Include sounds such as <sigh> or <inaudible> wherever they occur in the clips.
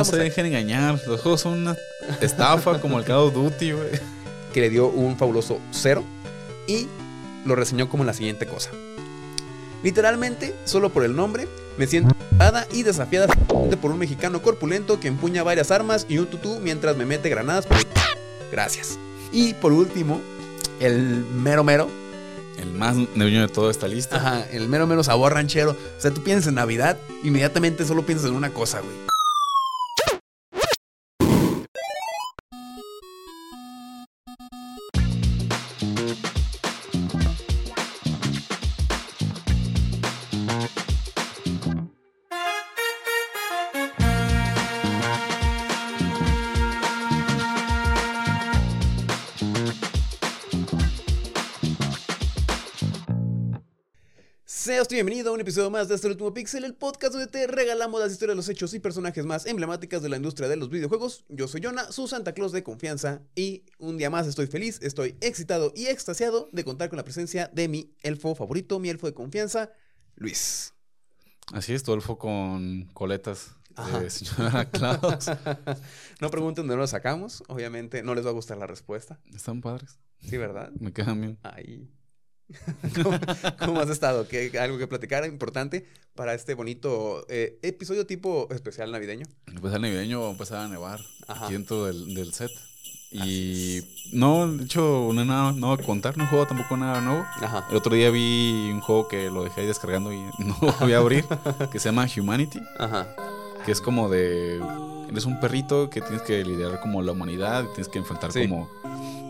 No se dejen engañar. Los juegos son una estafa como el Call of Duty, güey. que le dio un fabuloso cero y lo reseñó como la siguiente cosa. Literalmente, solo por el nombre, me siento y desafiada por un mexicano corpulento que empuña varias armas y un tutú mientras me mete granadas. por- Gracias. Y por último, el mero mero, El más neoño de toda esta lista. ajá, el mero mero sabor ranchero. O sea, tú piensas en Navidad, inmediatamente solo piensas en una cosa, güey. Episodio más de este último Pixel, el podcast donde te regalamos las historias, los hechos y personajes más emblemáticas de la industria de los videojuegos. Yo soy Jonah, su Santa Claus de confianza, y un día más estoy feliz, estoy excitado y extasiado de contar con la presencia de mi elfo favorito, mi elfo de confianza, Luis. Así es, todo el foco con coletas de <laughs> señora Claus. <laughs> no pregunten de dónde lo sacamos, obviamente no les va a gustar la respuesta. Están padres. Sí, ¿verdad? Me quedan bien. Ahí. <laughs> ¿Cómo, cómo has estado? ¿Qué, ¿Algo que platicar importante para este bonito eh, episodio tipo especial navideño? El navideño va a empezar a nevar Ajá. aquí dentro del, del set. Y no, de hecho, no hay nada nuevo que contar, no juego tampoco nada nuevo. Ajá. El otro día vi un juego que lo dejé ahí descargando y <laughs> no lo voy a abrir, que se llama Humanity, Ajá. que es como de... Eres un perrito que tienes que liderar como la humanidad, y tienes que enfrentar Sí. como,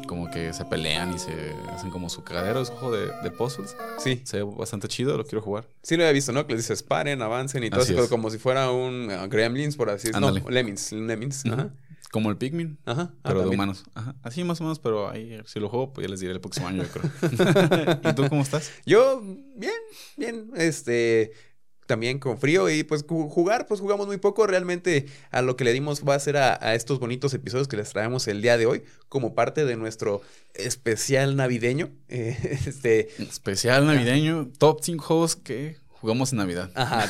como que se pelean y se hacen como su cagadero, es un juego de, de puzzles. Sí, Se ve bastante chido, lo quiero jugar. sí lo había visto, ¿no? Que les dices paren, avancen y todo Así eso, es. como si fuera un uh, Gremlins, por así decirlo. No, Lemmings, Lemmings. Ajá. Como el Pikmin, Ajá. Ah, pero de humanos. Ajá. Así más o menos, pero ahí si lo juego, pues ya les diré el próximo año, yo creo. <laughs> <laughs> ¿Y tú cómo estás? Yo, bien, bien, este, también con frío y pues ju- jugar, pues jugamos muy poco, realmente a lo que le dimos va a ser a, a estos bonitos episodios que les traemos el día de hoy como parte de nuestro especial navideño, eh, <laughs> este, Especial navideño, top 5 juegos que jugamos en Navidad. ajá,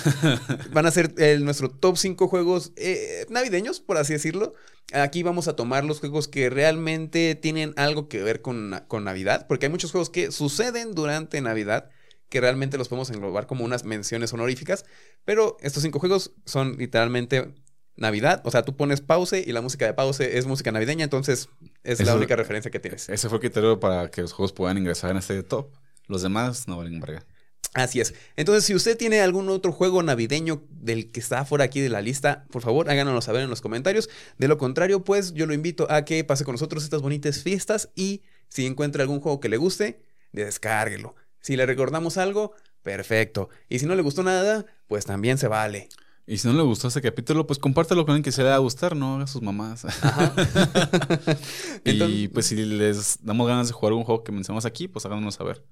<laughs> van a ser el- nuestro top 5 juegos eh, navideños, por así decirlo. Aquí vamos a tomar los juegos que realmente tienen algo que ver con, con Navidad, porque hay muchos juegos que suceden durante Navidad que realmente los podemos englobar como unas menciones honoríficas, pero estos cinco juegos son literalmente Navidad, o sea, tú pones pause y la música de pause es música navideña, entonces es la única referencia que tienes. Ese fue el criterio para que los juegos puedan ingresar en este top. Los demás no valen verga. Así es. Entonces, si usted tiene algún otro juego navideño del que está fuera aquí de la lista, por favor, háganoslo saber en los comentarios. De lo contrario, pues yo lo invito a que pase con nosotros estas bonitas fiestas y si encuentra algún juego que le guste, descárguelo. Si le recordamos algo, perfecto. Y si no le gustó nada, pues también se vale. Y si no le gustó este capítulo, pues compártelo con alguien que se le va a gustar, no haga sus mamás. <laughs> y Entonces- pues si les damos ganas de jugar un juego que mencionamos aquí, pues háganos saber.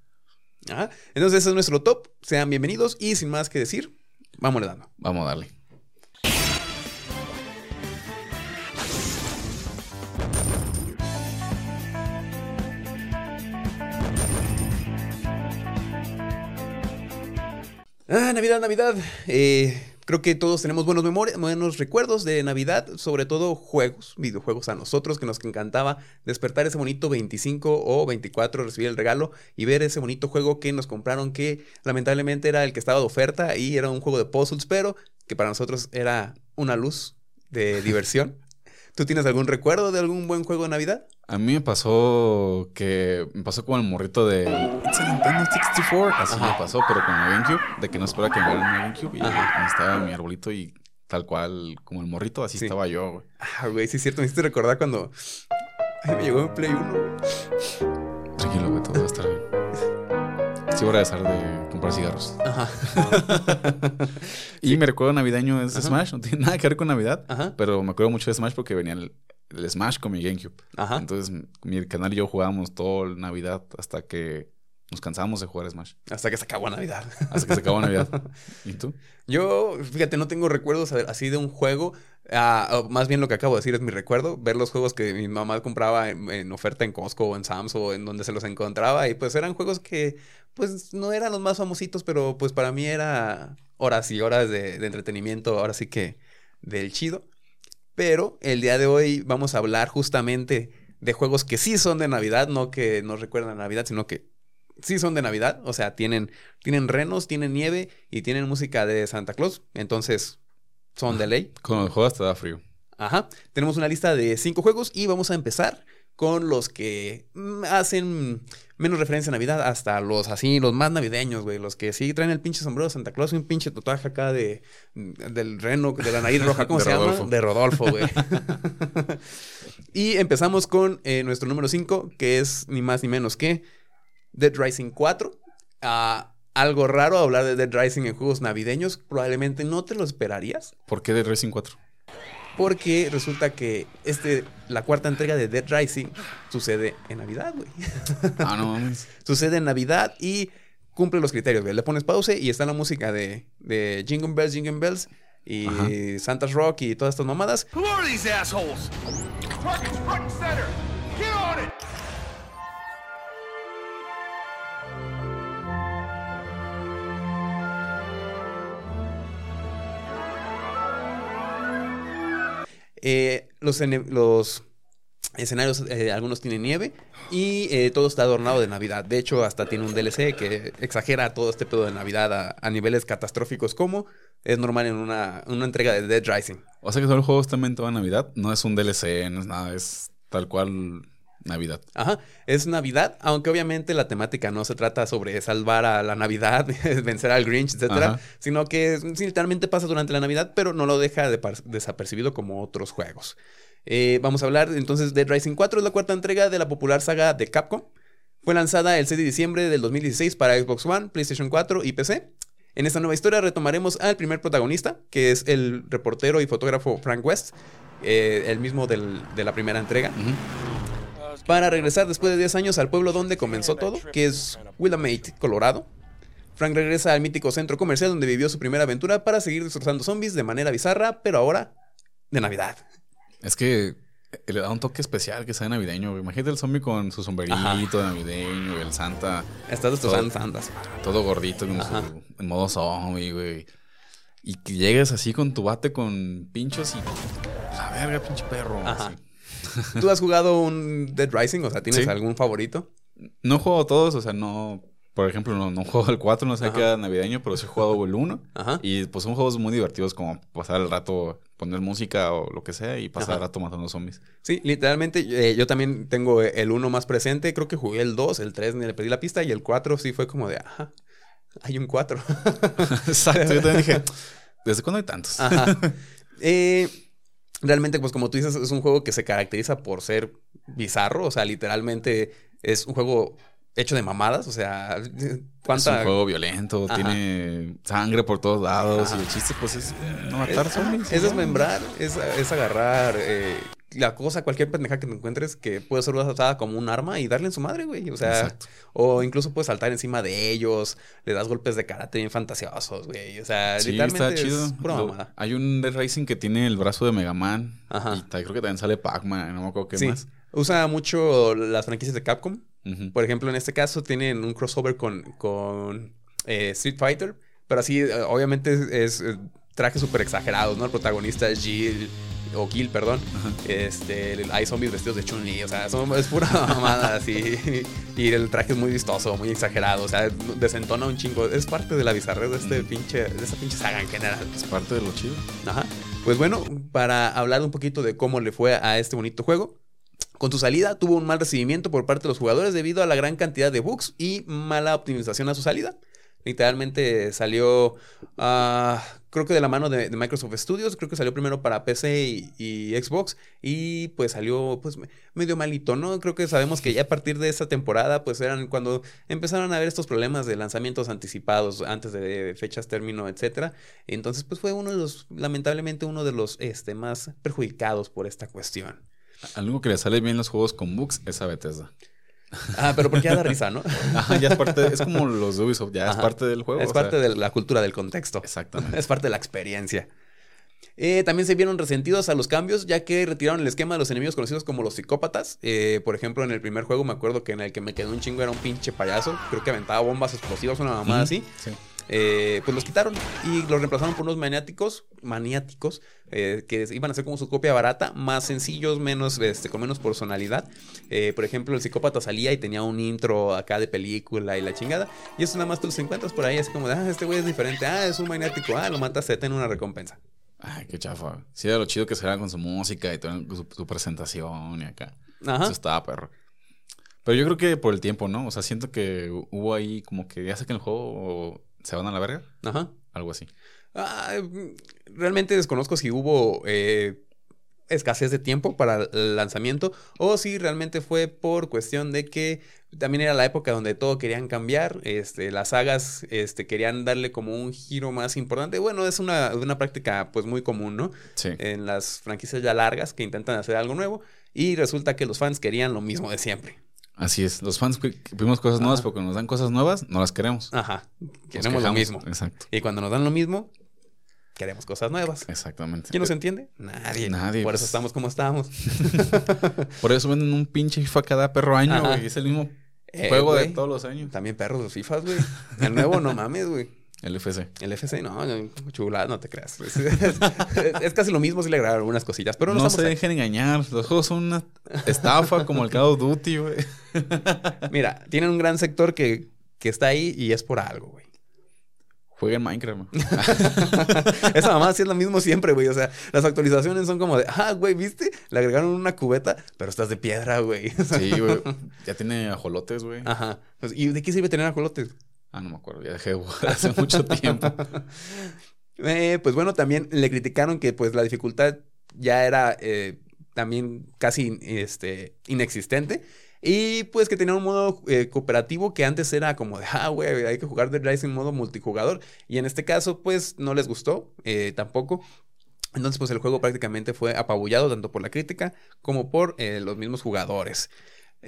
Ajá. Entonces, ese es nuestro top. Sean bienvenidos y sin más que decir, vámonos dando. Vamos a darle. Ah, Navidad, Navidad. Eh, creo que todos tenemos buenos memorias, buenos recuerdos de Navidad, sobre todo juegos, videojuegos a nosotros, que nos encantaba despertar ese bonito 25 o 24, recibir el regalo y ver ese bonito juego que nos compraron, que lamentablemente era el que estaba de oferta y era un juego de puzzles, pero que para nosotros era una luz de diversión. ¿Tú tienes algún recuerdo de algún buen juego de Navidad? A mí me pasó que me pasó como el morrito de It's a Nintendo 64. Así Ajá. me pasó, pero con la GameCube, de que no esperaba que me dieran una GameCube y Ajá. estaba mi arbolito y tal cual como el morrito, así Sí. estaba yo, güey. Ah, güey, sí es cierto, me hiciste recordar cuando... Ay, me llegó en Play 1, güey. Tranquilo, güey, todo va a estar bien. Sí, voy a dejar de comprar cigarros. Ajá. <laughs> Y mi recuerdo navideño es Ajá. Smash, no tiene nada que ver con Navidad, Ajá. pero me acuerdo mucho de Smash porque venía el, el Smash con mi GameCube. Ajá. Entonces, mi canal y yo jugábamos todo el Navidad hasta que nos cansábamos de jugar Smash. Hasta que se acabó Navidad. Hasta que se acabó Navidad. <laughs> ¿Y tú? Yo, fíjate, no tengo recuerdos así de un juego. ah, más bien lo que acabo de decir es mi recuerdo. Ver los juegos que mi mamá compraba en, en oferta en Costco o en Sam's o en donde se los encontraba. Y pues eran juegos que, pues, no eran los más famositos, pero pues para mí era horas y horas de, de entretenimiento. Ahora sí que del chido. Pero el día de hoy vamos a hablar justamente de juegos que sí son de Navidad, no que nos recuerdan a Navidad, sino que sí son de Navidad. O sea, tienen, tienen renos, tienen nieve y tienen música de Santa Claus. Entonces, son de ley. Cuando el juego te da frío. Ajá. Tenemos una lista de cinco juegos y vamos a empezar con los que mm, hacen menos referencia a Navidad hasta los así, los más navideños, güey. Los que sí traen el pinche sombrero de Santa Claus y un pinche tatuaje acá de mm, del reno, de la nariz roja, ¿cómo <laughs> De se Rodolfo. llama? De Rodolfo, güey. <laughs> y empezamos con eh, nuestro número 5, que es ni más ni menos que Dead Rising 4. Ah, algo raro hablar de Dead Rising en juegos navideños. Probablemente no te lo esperarías. ¿Por qué de Racing 4? Porque resulta que este, la cuarta entrega de Dead Rising sucede en Navidad, güey. Ah, no mames. <laughs> sucede en Navidad y cumple los criterios, güey. Le pones pause y está la música de, de Jingle Bells, Jingle Bells y Ajá. Santa's Rock y todas estas mamadas. Who are these assholes? Front and center. Get on it. Eh, los, escenarios, eh, algunos tienen nieve y eh, todo está adornado de Navidad. De hecho, hasta tiene un DLC que exagera todo este pedo de Navidad a, niveles catastróficos como es normal en una, una entrega de Dead Rising. O sea que todo el juego está en Navidad. No es un DLC, no es nada, es tal cual Navidad. Ajá, es Navidad, aunque obviamente la temática no se trata sobre salvar a la Navidad, <laughs> vencer al Grinch, etcétera, Ajá. sino que literalmente pasa durante la Navidad, pero no lo deja de desapercibido como otros juegos. Eh, vamos a hablar entonces de Rising 4, es la cuarta entrega de la popular saga de Capcom. Fue lanzada el 6 de diciembre del 2016 para Xbox One, PlayStation 4 y PC. En esta nueva historia retomaremos al primer protagonista, que es el reportero y fotógrafo Frank West, eh, el mismo del- de la primera entrega Ujú. Para regresar después de 10 años al pueblo donde comenzó todo, que es Willamette, Colorado. Frank regresa al mítico centro comercial donde vivió su primera aventura para seguir destrozando zombies de manera bizarra, pero ahora de Navidad. Es que eh, le da un toque especial que sea navideño. güey. Imagínate el zombie con su sombrerito Ajá. navideño, el Santa Estás destrozando santas. todo gordito con Ajá. su, en modo zombie, güey. Y que llegues así con tu bate con pinchos y la verga, pinche perro. Ajá. así. <laughs> ¿Tú has jugado un Dead Rising? O sea, ¿tienes Sí. algún favorito? No juego todos, o sea, no. Por ejemplo, no, no juego el 4, no sé qué era navideño, pero sí he jugado el 1. Ajá. Y pues son juegos muy divertidos como pasar el rato, poner música o lo que sea y pasar Ajá. el rato matando zombies. Sí, literalmente eh, yo también tengo el 1 más presente. Creo que jugué el 2, el 3 ni le pedí la pista y el 4 sí fue como de, ajá, hay un 4. <laughs> Exacto, yo también dije, <laughs> ¿desde cuándo hay tantos? Ajá. Eh, realmente, pues como tú dices, es un juego que se caracteriza por ser bizarro. O sea, literalmente es un juego hecho de mamadas. O sea, Es ¿cuánta... un juego violento, Ajá. tiene sangre por todos lados Ajá. y el chiste pues es no matar es, zombies. es ¿no? desmembrar, es, es agarrar eh, la cosa, cualquier pendeja que te encuentres que puede ser usada como un arma y darle en su madre, güey. O sea, Exacto. o incluso puedes saltar encima de ellos, le das golpes de karate bien fantasiosos, güey. O sea, Sí, literalmente está chido. es pura Lo- mamada. hay un Dead Racing que tiene el brazo de Mega Man. Ajá. Y creo que también sale Pac-Man, no me acuerdo qué Sí, más. usa mucho las franquicias de Capcom. Por ejemplo, en este caso tienen un crossover con, con eh, Street Fighter, pero así, eh, obviamente, es, es, eh, trajes súper exagerados, ¿no? El protagonista es Jill, o Gil, perdón. Este, hay zombies vestidos de Chun-Li, o sea, son- es pura <laughs> mamada así. Y el traje es muy vistoso, muy exagerado, o sea, desentona un chingo. Es parte de la bizarrez de, este pinche, de esta pinche saga en general. Es parte de lo chido. Ajá. Pues bueno, para hablar un poquito de cómo le fue a este bonito juego. Con su salida tuvo un mal recibimiento por parte de los jugadores debido a la gran cantidad de bugs y mala optimización a su salida. Literalmente salió, ah, creo que de la mano de, Microsoft Studios, creo que salió primero para PC y, Xbox y pues salió pues me- medio malito, ¿no? Creo que sabemos que ya a partir de esta temporada pues eran cuando empezaron a haber estos problemas de lanzamientos anticipados antes de fechas término, etcétera. Entonces pues fue uno de los, lamentablemente uno de los este, más perjudicados por esta cuestión. Algo que le sale bien los juegos con bugs es a Bethesda. <laughs> Ah, pero porque ya da risa, ¿no? Ajá, ya es parte, es como los de Ubisoft, ya es parte del juego. es parte sea, de la cultura del contexto. Exactamente. <laughs> Es parte de la experiencia. Eh, también se vieron resentidos a los cambios, ya que retiraron el esquema de los enemigos conocidos como los psicópatas. Eh, por ejemplo, en el primer juego me acuerdo que en el que me quedó un chingo era un pinche payaso. Creo que aventaba bombas explosivas, una mamada así. sí. Eh, pues los quitaron y los reemplazaron por unos maniáticos, maniáticos, eh, que iban a ser como su copia barata, más sencillos, menos, este, con menos personalidad. Eh, por ejemplo, el psicópata salía y tenía un intro acá de película y la chingada. Y eso nada más tú los encuentras por ahí, así como de, ah, este güey es diferente, ah, es un maniático, ah, lo matas, te tiene una recompensa. Ay, qué chafa. Sí, era lo chido que se con su música y todo, su, su presentación y acá. Ajá. Eso estaba perro. Pero yo creo que por el tiempo, ¿no? O sea, siento que hubo ahí como que ya sé que el juego se van a la verga. Ajá. Algo así. Ah, realmente desconozco si hubo eh, escasez de tiempo para el lanzamiento o si realmente fue por cuestión de que también era la época donde todo querían cambiar, este, las sagas este, querían darle como un giro más importante. Bueno, es una, una práctica pues muy común, ¿no? Sí. En las franquicias ya largas que intentan hacer algo nuevo y resulta que los fans querían lo mismo de siempre. Así es. Los fans pedimos cosas nuevas, porque nos dan cosas nuevas, no las queremos. Ajá, queremos lo mismo. Exacto. Y cuando nos dan lo mismo, queremos cosas nuevas. Exactamente. ¿Quién nos entiende? Nadie. Nadie, Por eso estamos como estamos. <laughs> Por eso venden un pinche FIFA cada perro año, güey. Es el mismo Eh, juego de todos los años. También perros los FIFAs, güey. El nuevo, no mames, güey. El FC. El FC, no, chulada, no te creas. Es, <laughs> es- <laughs> es casi lo mismo si le agregaron algunas cosillas, pero no, no se ahí. dejen engañar. Los juegos son una estafa como el Call of Duty, güey. <laughs> Mira, tienen un gran sector que, que está ahí y es por algo, güey. Jueguen Minecraft, man. Esa mamá sí es lo mismo siempre, güey. O sea, las actualizaciones son como de, ah, güey, ¿viste? Le agregaron una cubeta, pero estás de piedra, güey. Sí, güey. Ya tiene ajolotes, güey. Ajá. Pues, ¿Y de qué sirve tener ajolotes? Ah, no me acuerdo. Ya dejé de jugar hace mucho <laughs> tiempo. Eh, pues bueno, también le criticaron que pues la dificultad ya era eh, también casi este, inexistente. Y pues que tenía un modo eh, cooperativo que antes era como de, ah, güey, hay que jugar Dead Rising en modo multijugador. Y en este caso, pues no les gustó eh, tampoco. Entonces, pues el juego prácticamente fue apabullado tanto por la crítica como por eh, los mismos jugadores.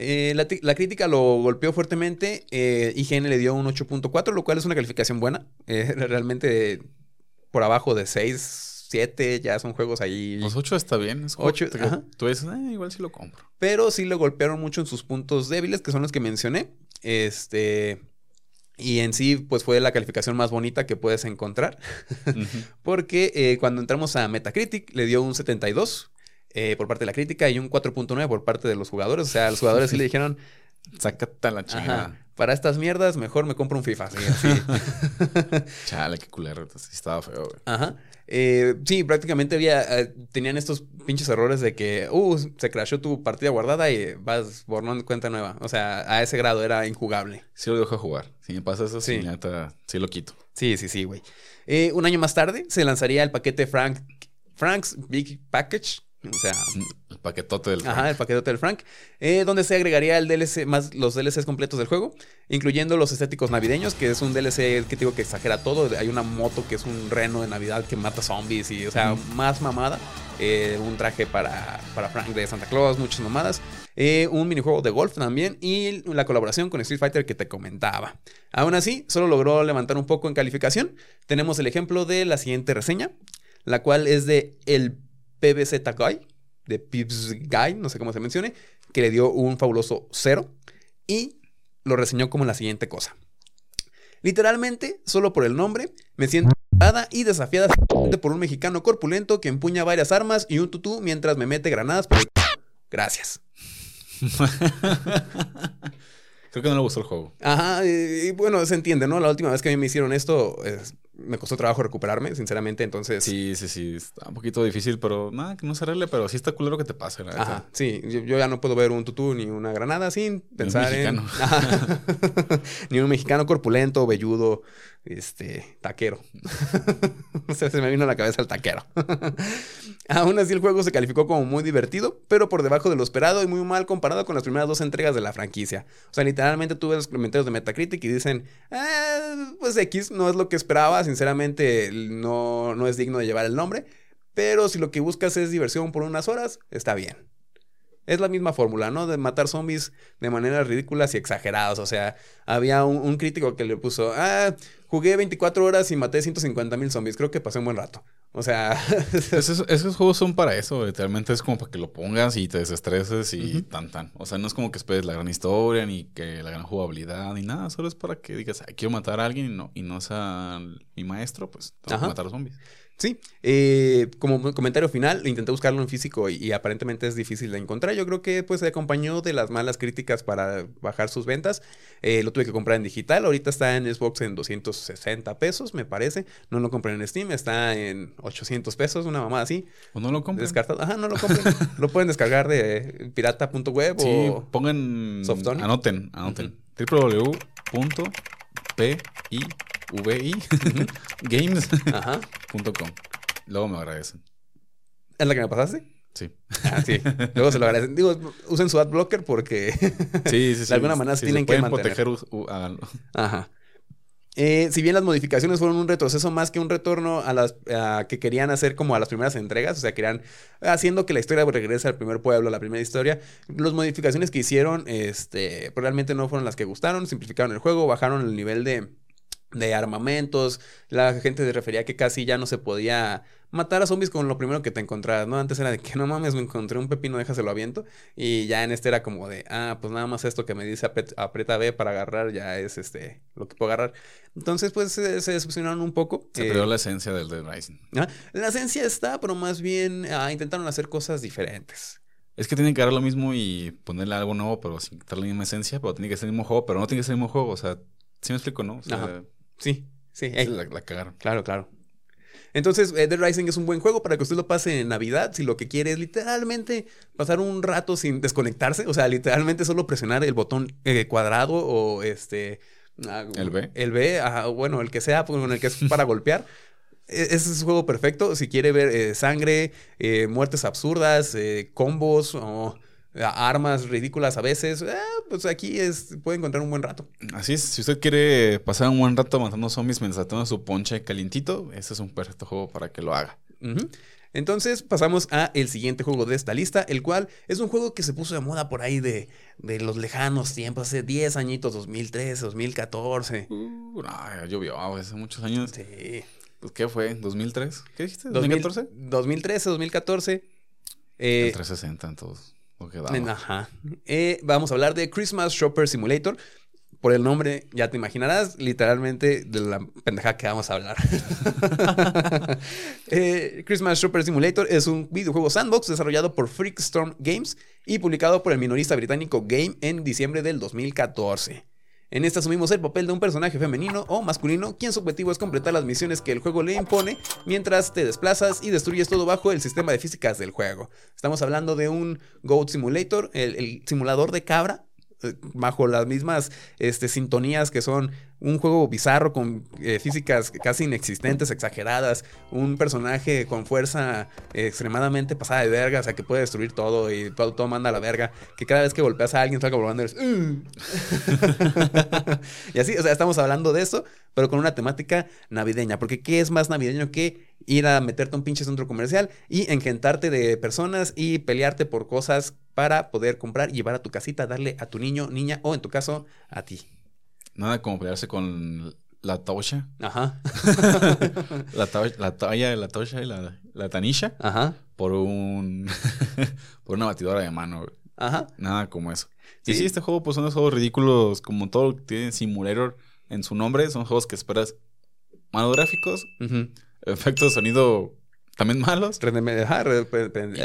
Eh, la, la crítica lo golpeó fuertemente. eh, IGN le dio un 8.4, lo cual es una calificación buena. <laughs> Eh, realmente por abajo de 6, 7, ya son juegos ahí. Los 8 está bien. Es juego Ocho, que ajá. Tú dices, igual sí lo compro. Pero sí lo golpearon mucho en sus puntos débiles, que son los que mencioné. Este. Y en sí, pues fue la calificación más bonita que puedes encontrar. <laughs> Porque eh, cuando entramos a Metacritic, le dio un 72 eh, por parte de la crítica y un 4.9 por parte de los jugadores. O sea, los jugadores sí le dijeron, Sácate la chingada. Para estas mierdas, mejor me compro un FIFA. Sí. <laughs> <laughs> Chale, qué culero. Estaba feo, güey. Ajá. Eh, sí, prácticamente había, eh, tenían estos pinches errores de que, uh, se crashó tu partida guardada y vas borrón cuenta nueva. O sea, a ese grado era injugable. Sí lo dejo jugar. Si me pasa eso, sí, Sí. neta, sí lo quito. Sí, sí, sí, güey. Eh, un año más tarde se lanzaría el paquete Frank, Frank's Big Package. O sea, El paquetote del. Ajá, el paquete del Frank, eh, donde se agregaría el DLC más los DLCs completos del juego, incluyendo los estéticos navideños, que es un DLC que digo que exagera todo. Hay una moto que es un reno de Navidad que mata zombies y, o sea, más mamada. Eh, un traje para, para Frank de Santa Claus, muchas mamadas. Eh, un minijuego de golf también y la colaboración con Street Fighter que te comentaba. Aún así, solo logró levantar un poco en calificación. Tenemos el ejemplo de la siguiente reseña, la cual es de el PBZ Guy, de Pips Guy, no sé cómo se mencione, que le dio un fabuloso cero y lo reseñó como la siguiente cosa. Literalmente, solo por el nombre, me siento y desafiada por un mexicano corpulento que empuña varias armas y un tutú mientras me mete granadas por el... Gracias. <laughs> Creo que no le gustó el juego. Ajá, y, y bueno, se entiende, ¿no? La última vez que a mí me hicieron esto, es- me costó trabajo recuperarme, sinceramente, entonces... Sí, sí, sí. Está un poquito difícil, pero nada, que no se arregle. Pero sí está culero que te pase, Ajá, sí, yo, yo ya no puedo ver un tutú ni una granada sin pensar en... mexicano. <laughs> Ajá. <laughs> ni un mexicano corpulento, velludo, este, taquero. <laughs> o sea, se me vino a la cabeza el taquero. <laughs> Aún así el juego se calificó como muy divertido, pero por debajo de lo esperado y muy mal comparado con las primeras dos entregas de la franquicia. O sea, literalmente tuve los comentarios de Metacritic y dicen, "Ah, pues X no es lo que esperaba, sinceramente no, no es digno de llevar el nombre, pero si lo que buscas es diversión por unas horas, está bien. Es la misma fórmula, ¿no? De matar zombies de maneras ridículas y exageradas. O sea, había un, un crítico que le puso, ah, jugué 24 horas y maté 150 mil zombies. Creo que pasé un buen rato. O sea, <laughs> Esos, esos juegos son para eso, literalmente es como para que lo pongas y te desestreses y tan tan. O sea, no es como que esperes la gran historia ni que la gran jugabilidad ni nada, solo es para que digas, "Ay, quiero matar a alguien y no, y no sea mi maestro, pues tengo Ajá. que matar a los zombies. Sí, eh, como comentario final, intenté buscarlo en físico y, y aparentemente es difícil de encontrar. Yo creo que pues se acompañó de las malas críticas para bajar sus ventas. Eh, lo tuve que comprar en digital. Ahorita está en Xbox en 260 pesos, me parece. No lo compré en Steam, está en 800 pesos, una mamá así. O no lo compren. Descartado. Ajá, no lo compren. <laughs> lo pueden descargar de pirata.web Sí, o... pongan. Softonic. Anoten, anoten. www.pivi.games.com. <laughs> Ajá. Luego me agradecen. ¿Es la que me pasaste? Sí. Ah, sí. Luego se lo agradecen. Digo, usen su adblocker porque... <laughs> Sí, sí, sí. De alguna manera tienen se que mantener. proteger, háganlo. Ajá. Eh, si bien las modificaciones fueron un retroceso más que un retorno a las a que querían hacer como a las primeras entregas, o sea, querían haciendo que la historia regrese al primer pueblo, a la primera historia, las modificaciones que hicieron, este, realmente no fueron las que gustaron, simplificaron el juego, bajaron el nivel de, de armamentos, la gente refería que casi ya no se podía matar a zombies con lo primero que te encontrabas, ¿no? Antes era de que no mames, me encontré un pepino, déjaselo aviento. Y ya en este era como de, ah, pues nada más esto que me dice apret- aprieta B para agarrar, ya es este lo que puedo agarrar. Entonces, pues se, se decepcionaron un poco. Se Eh, perdió la esencia del Dead Rising. ah, La esencia está, pero más bien ah, intentaron hacer cosas diferentes. Es que tienen que dar lo mismo y ponerle algo nuevo, pero sin quitarle la misma esencia. Pero tiene que ser el mismo juego, pero no tiene que ser el mismo juego. O sea, ¿sí me explico, no? O sea, Ajá. Sí, sí. la, la cagaron. Claro, claro. Entonces, eh, Dead Rising es un buen juego para que usted lo pase en Navidad. Si lo que quiere es literalmente pasar un rato sin desconectarse, o sea, literalmente solo presionar el botón eh, cuadrado o este. ah, ¿El B? El B, ajá, bueno, el que sea, pues, con el que es para <laughs> golpear. E- Ese es un juego perfecto. Si quiere ver eh, sangre, eh, muertes absurdas, eh, combos o eh, armas ridículas a veces, eh, pues aquí es, puede encontrar un buen rato. Así es, si usted quiere pasar un buen rato matando zombies mientras toma su ponche calientito, ese es un perfecto juego para que lo haga. Entonces pasamos a el siguiente juego de esta lista, el cual es un juego que se puso de moda por ahí de, de los lejanos tiempos, hace 10 añitos, 2013, 2014. Uh, no, llovió hace muchos años. Sí. Pues, ¿Qué fue? ¿2003? ¿Qué dijiste? 2000 ¿2014? 2013, 2014. Eh, El 360 en daba. en- ajá. Eh, vamos a hablar de Christmas Shopper Simulator. Por el nombre, ya te imaginarás, literalmente de la pendeja que vamos a hablar. <laughs> Eh, Christmas Shopper Simulator es un videojuego sandbox desarrollado por Freakstorm Games y publicado por el minorista británico Game en diciembre del 2014. En esta asumimos el papel de un personaje femenino o masculino, quien su objetivo es completar las misiones que el juego le impone mientras te desplazas y destruyes todo bajo el sistema de físicas del juego. Estamos hablando de un Goat Simulator, el, simulador de cabra, eh, bajo las mismas este, sintonías que son un juego bizarro con eh, físicas casi inexistentes, exageradas, un personaje con fuerza extremadamente pasada de verga, o sea, que puede destruir todo y todo, todo manda a la verga, que cada vez que golpeas a alguien salga volando eres, "Uh". <laughs> y así, o sea, estamos hablando de eso, pero con una temática navideña, porque ¿qué es más navideño que ir a meterte a un pinche centro comercial y engentarte de personas y pelearte por cosas para poder comprar y llevar a tu casita, darle a tu niño, niña o en tu caso a ti? Nada como pelearse con la Tosha. Ajá. <laughs> La, to la Toya, la Tosha y la, la Tanisha. Ajá. Por un. <laughs> por una batidora de mano. güey. Ajá. Nada como eso. Y Sí. sí, este juego, pues son unos juegos ridículos, como todo tiene Simulator en su nombre. Son juegos que esperas malos gráficos, efectos de sonido también malos. Ajá,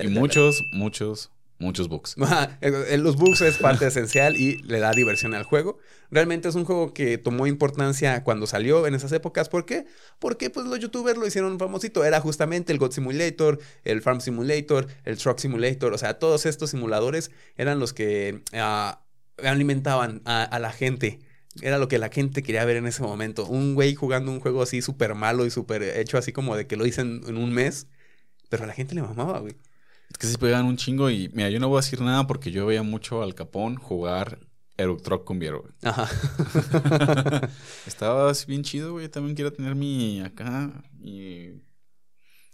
Y muchos, muchos, muchos bugs. <laughs> Eh, Los bugs es parte esencial y le da diversión al juego. Realmente es un juego que tomó importancia cuando salió en esas épocas. ¿Por qué? Porque pues los youtubers lo hicieron famosito. Era justamente el God Simulator, el Farm Simulator, el Truck Simulator. O sea, todos estos simuladores eran los que ah, alimentaban a, a la gente. Era lo que la gente quería ver en ese momento. Un güey jugando un juego así súper malo y súper hecho así como de que lo hice en, en un mes. Pero a la gente le mamaba, güey. Es que se pegan un chingo y mira, yo no voy a decir nada porque yo veía mucho al Capón jugar Truck con Viero. güey. Ajá. <laughs> <laughs> Estaba así bien chido, güey. También quiero tener mi acá, mi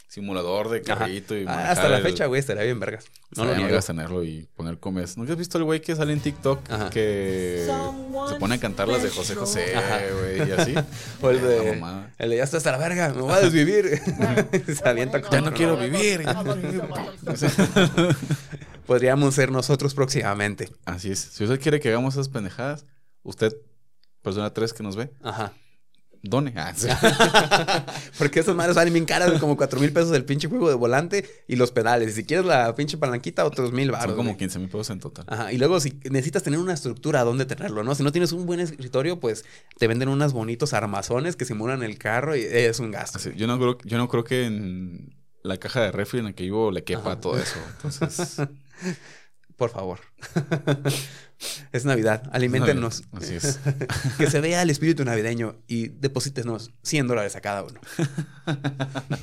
simulador de Ajá. carrito y Ah, hasta la el- fecha, güey, estaría bien vergas. No lo Estaría niego. vergas tenerlo y poner comes. ¿Nunca has visto el güey que sale en TikTok Ajá. que se pone a cantar las de José José, güey, y así? <laughs> O el de, el de ya está hasta la verga, me voy a desvivir. <laughs> <laughs> Se avienta Ya con- no quiero vivir. Podríamos ser nosotros próximamente. Así es. Si usted quiere que hagamos esas pendejadas, usted, persona 3 que nos ve, Ajá. Done. Ah, sí. <laughs> Porque esas madres valen bien caras, como 4 mil pesos el pinche juego de volante y los pedales. Y si quieres la pinche palanquita, otros mil baros. Son como güey. 15 mil pesos en total. Ajá, y luego si necesitas tener una estructura donde tenerlo, ¿no? Si no tienes un buen escritorio, pues te venden unos bonitos armazones que simulan el carro y es un gasto. Así, yo, no creo, yo no creo que en la caja de refri en la que vivo le quepa Ajá. todo eso. Entonces, <laughs> Por favor. <laughs> es Navidad, aliméntenos. así es. <laughs> que se vea el espíritu navideño y deposítenos 100 dólares a cada uno. <laughs>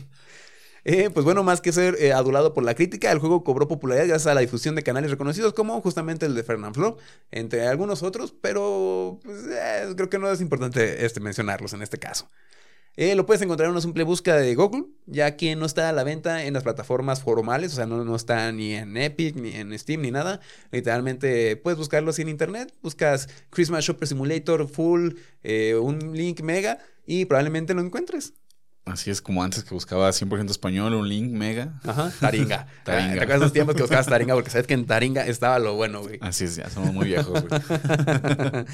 Eh, pues bueno, más que ser eh, adulado por la crítica, el juego cobró popularidad gracias a la difusión de canales reconocidos como justamente el de Fernanfloo, entre algunos otros, pero pues, eh, creo que no es importante este, mencionarlos en este caso. Eh, lo puedes encontrar en una simple búsqueda de Google, ya que no está a la venta en las plataformas formales, o sea, no, no está ni en Epic, ni en Steam, ni nada. Literalmente puedes buscarlo así en internet, buscas Christmas Shopper Simulator Full, eh, un link mega, y probablemente lo encuentres. Así es como antes que buscaba 100% español, un link mega. Ajá, Taringa. <laughs> Taringa. Ah, ¿Te acuerdas de esos tiempos que buscabas Taringa? Porque sabes que en Taringa estaba lo bueno, güey. Así es, ya somos muy viejos, güey. <laughs>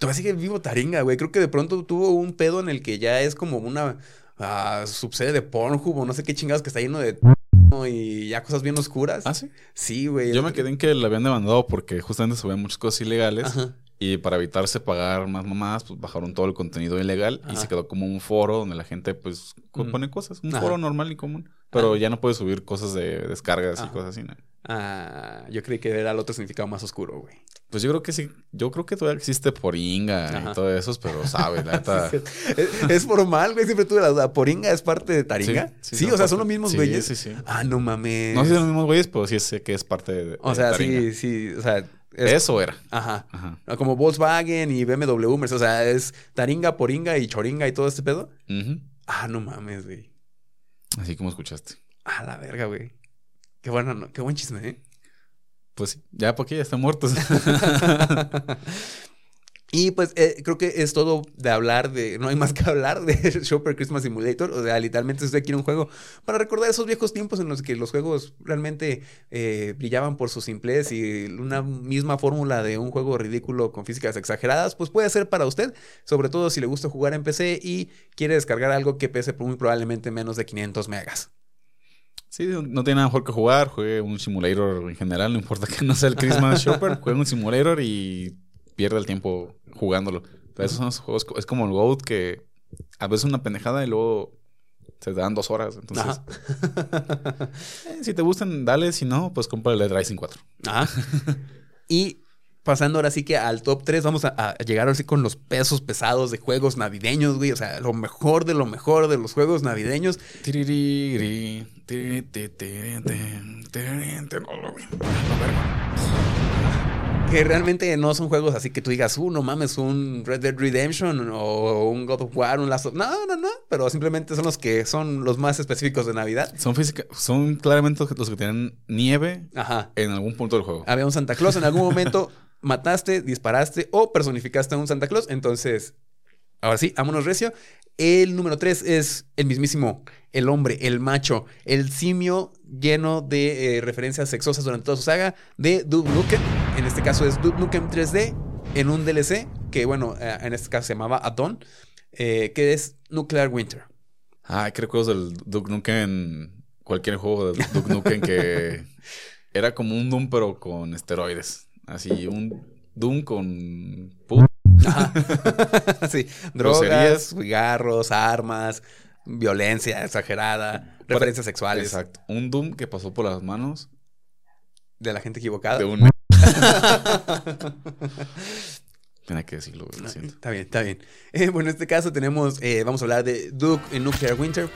Todavía sigue vivo Taringa, güey. Creo que de pronto tuvo un pedo en el que ya es como una ah, subsede de Pornhub o no sé qué chingados que está lleno de <laughs> y ya cosas bien oscuras. ¿Ah, sí? Sí, güey. Yo me quedé en que le habían demandado porque justamente subían muchas cosas ilegales. Ajá. Y para evitarse pagar más mamadas, pues bajaron todo el contenido ilegal y se quedó como un foro donde la gente, pues, Mm. pone cosas. Un Ajá. foro normal y común. Pero Ajá. ya no puedes subir cosas de descargas y cosas así, ¿no? Ah, yo creí que era el otro significado más oscuro, güey. Pues yo creo que sí. Yo creo que todavía existe Poringa y todo eso, pero sabe, la <laughs> neta. Sí, es, es formal, güey. Siempre tuve la duda. ¿Poringa es parte de Taringa? Sí, Sí, sí, o sea, son los mismos sí, güeyes. Sí, sí. Ah, no mames. No sé si son los mismos güeyes, pero sí sé que es parte de. O de sea, Taringa. sí, sí. O sea, es- Eso era. Ajá. Ajá. Como Volkswagen y BMW, Mercedes, o sea, es Taringa, Poringa y Choringa y todo este pedo. Ujú. Ah, no mames, güey. Así como escuchaste. Ah, la verga, güey. Qué bueno, no- qué buen chisme, ¿eh? Pues ya porque ya están muertos. <laughs> <laughs> Y pues eh, creo que es todo de hablar de. No hay más que hablar <laughs> de Shopper Christmas Simulator. O sea, literalmente usted quiere un juego para recordar esos viejos tiempos en los que los juegos realmente eh, brillaban por su simplez y una misma fórmula de un juego ridículo con físicas exageradas, pues puede ser para usted. Sobre todo si le gusta jugar en PC y quiere descargar algo que pese muy probablemente menos de 500 megas. Sí, no tiene nada mejor que jugar. Juegue un simulator en general. No importa que no sea el Christmas <laughs> Shopper. Juegue un simulator y pierde el tiempo jugándolo. Esos son los juegos. Es como el GOAT que a veces una pendejada y luego se dan dos horas. Entonces, <laughs> eh, si te gustan, dale. Si no, pues compra el Dead Rising 4. Ajá. y pasando ahora sí que al top 3, vamos a, a llegar ahora sí con los pesos pesados de juegos navideños, güey. O sea, lo mejor de lo mejor de los juegos navideños. No, lo. Que realmente no son juegos así que tú digas, uh, no mames, un Red Dead Redemption o un God of War, un Last of... No, no, no. Pero simplemente son los que son los más específicos de Navidad. Son física, son claramente los que tienen nieve Ajá. en algún punto del juego. Había un Santa Claus en algún momento. <laughs> mataste, disparaste o personificaste a un Santa Claus. Entonces, ahora sí, vámonos recio. El número 3 es el mismísimo, el hombre, el macho, el simio lleno de eh, referencias sexosas durante toda su saga de Duke Nukem. En este caso es Duke Nukem 3D en un DLC que, bueno, eh, en este caso se llamaba Addon, eh, que es Nuclear Winter. Ah, que recuerdos del Duke Nukem, cualquier juego de Duke Nukem que era como un Doom pero con esteroides. Así, un Doom con... <laughs> sí, drogas, cigarros, armas, violencia exagerada, referencias sexuales Exacto. Un Doom que pasó por las manos de la gente equivocada. de un... <laughs> Tenía que decirlo, lo siento. Está bien, está bien. Eh, bueno, en este caso tenemos, eh, vamos a hablar de Duke Nuclear Winter,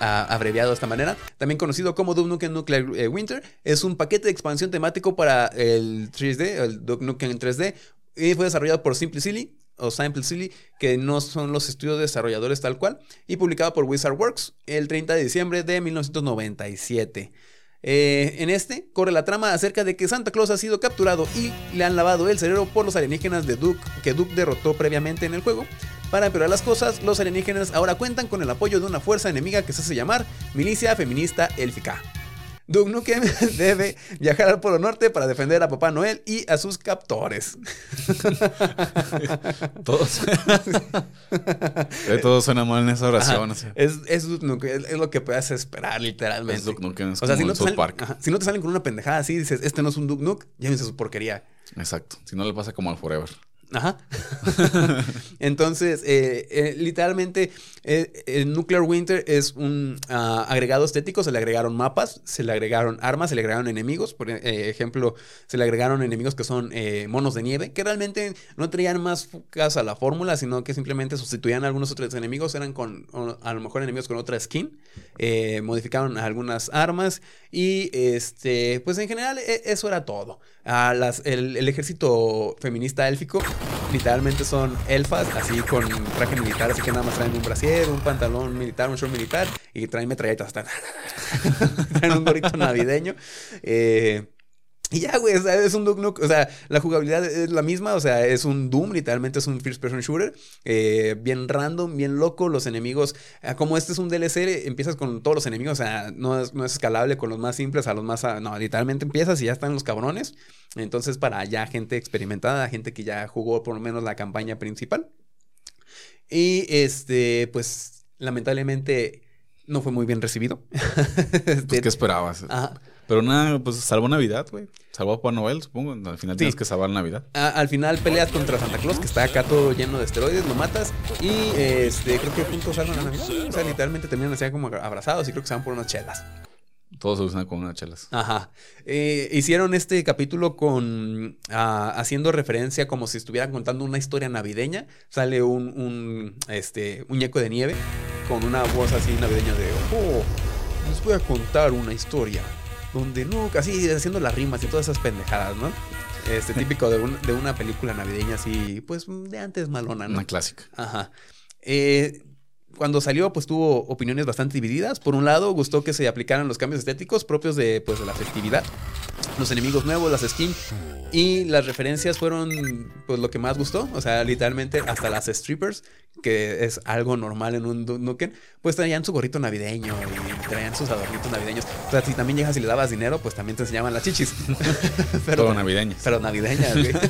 abreviado de esta manera, también conocido como Duke Nukem Nuclear eh, Winter. Es un paquete de expansión temático para el 3D, el Duke Nukem 3D, y fue desarrollado por Simply Silly. o Simple Silly, que no son los estudios desarrolladores tal cual, y publicado por Wizard Works el 30 de diciembre de 1997. Eh, en este corre la trama acerca de que Santa Claus ha sido capturado y le han lavado el cerebro por los alienígenas de Duke que Duke derrotó previamente en el juego. Para empeorar las cosas, los alienígenas ahora cuentan con el apoyo de una fuerza enemiga que se hace llamar Milicia Feminista Élfica. Duke Nukem <laughs> debe viajar al Polo Norte para defender a Papá Noel y a sus captores. <laughs> Todos. Eh, todo suena mal en esa oración. o sea. Es, es, Duke Nukem, es lo que puedes esperar, literalmente. Es Duke Nukem, es o sea, si no, te salen, Park. ajá, si no te salen con una pendejada así, dices, este no es un Duke me dices su porquería. Exacto. Si no le pasa como al Forever. Ajá. <laughs> Entonces, eh, eh, literalmente, eh, el Nuclear Winter es un ah, agregado estético. Se le agregaron mapas, se le agregaron armas, se le agregaron enemigos. Por eh, ejemplo, se le agregaron enemigos que son monos de nieve, que realmente no traían más focas a la fórmula, sino que simplemente sustituían a algunos otros enemigos. Eran con, a lo mejor enemigos con otra skin. Modificaron algunas armas. Y este, pues en general, e- eso era todo. Ah, el, el ejército feminista élfico literalmente son elfas, así con traje militar, así que nada más traen un brasier, un pantalón militar, un short militar y traen metralletas. <laughs> traen un gorrito navideño. Eh, y ya, güey, o sea, es un Duke Nukem, o sea, la jugabilidad es la misma, o sea, es un Doom, literalmente es un first person shooter, eh, bien random, bien loco, los enemigos, ah, como este es un DLC, empiezas con todos los enemigos, o sea, no es, no es escalable con los más simples a los más, no, literalmente empiezas y ya están los cabrones, entonces para ya gente experimentada, gente que ya jugó por lo menos la campaña principal. Y este, pues, lamentablemente no fue muy bien recibido. <laughs> Este, Pues, ¿Qué esperabas? ajá. Pero nada, pues salvó Navidad, güey. Salvó a Papá Noel, supongo. Al final Sí. tienes que salvar Navidad. A- al final peleas contra Santa Claus, que está acá todo lleno de esteroides, lo matas y este, creo que juntos salvan la Navidad. O sea, literalmente terminan así como abrazados y creo que se van por unas chelas. Todo se soluciona con unas chelas. Ajá. Eh, hicieron este capítulo con ah, haciendo referencia como si estuvieran contando una historia navideña. Sale un, un este, muñeco de nieve con una voz así navideña de oh, les voy a contar una historia donde no, así haciendo las rimas y todas esas pendejadas, ¿no? Este típico de, un- de una película navideña así, pues de antes malona, ¿no? Una clásica. Ajá. Eh, cuando salió, pues tuvo opiniones bastante divididas. Por un lado, gustó que se aplicaran los cambios estéticos propios de, pues, de la festividad. Los enemigos nuevos, las skins. Y las referencias fueron, pues, lo que más gustó. O sea, literalmente, hasta las strippers, que es algo normal en un Nukem, pues traían su gorrito navideño y traían sus adornitos navideños. O sea, si también llegas y le dabas dinero, pues también te enseñaban las chichis. <laughs> Todo navideñas. Pero navideñas, güey. <laughs>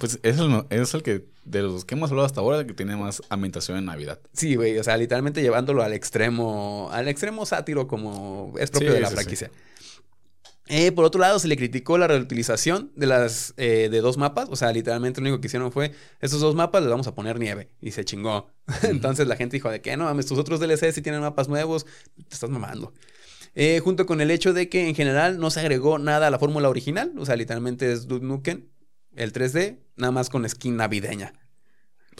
Pues es el, es el que, de los que hemos hablado hasta ahora, el que tiene más ambientación en Navidad. Sí, güey, o sea, literalmente llevándolo al extremo, al extremo sátiro como es propio Sí, de la sí, franquicia. Eh, por otro lado, se le criticó la reutilización de las eh, de dos mapas. O sea, literalmente lo único que hicieron fue, estos dos mapas les vamos a poner nieve. Y se chingó. <laughs> Entonces la gente dijo de que no mames, tus otros DLC sí tienen mapas nuevos, te estás mamando. Eh, junto con el hecho de que en general no se agregó nada a la fórmula original. O sea, literalmente es Duke Nukem, el 3D, nada más con skin navideña.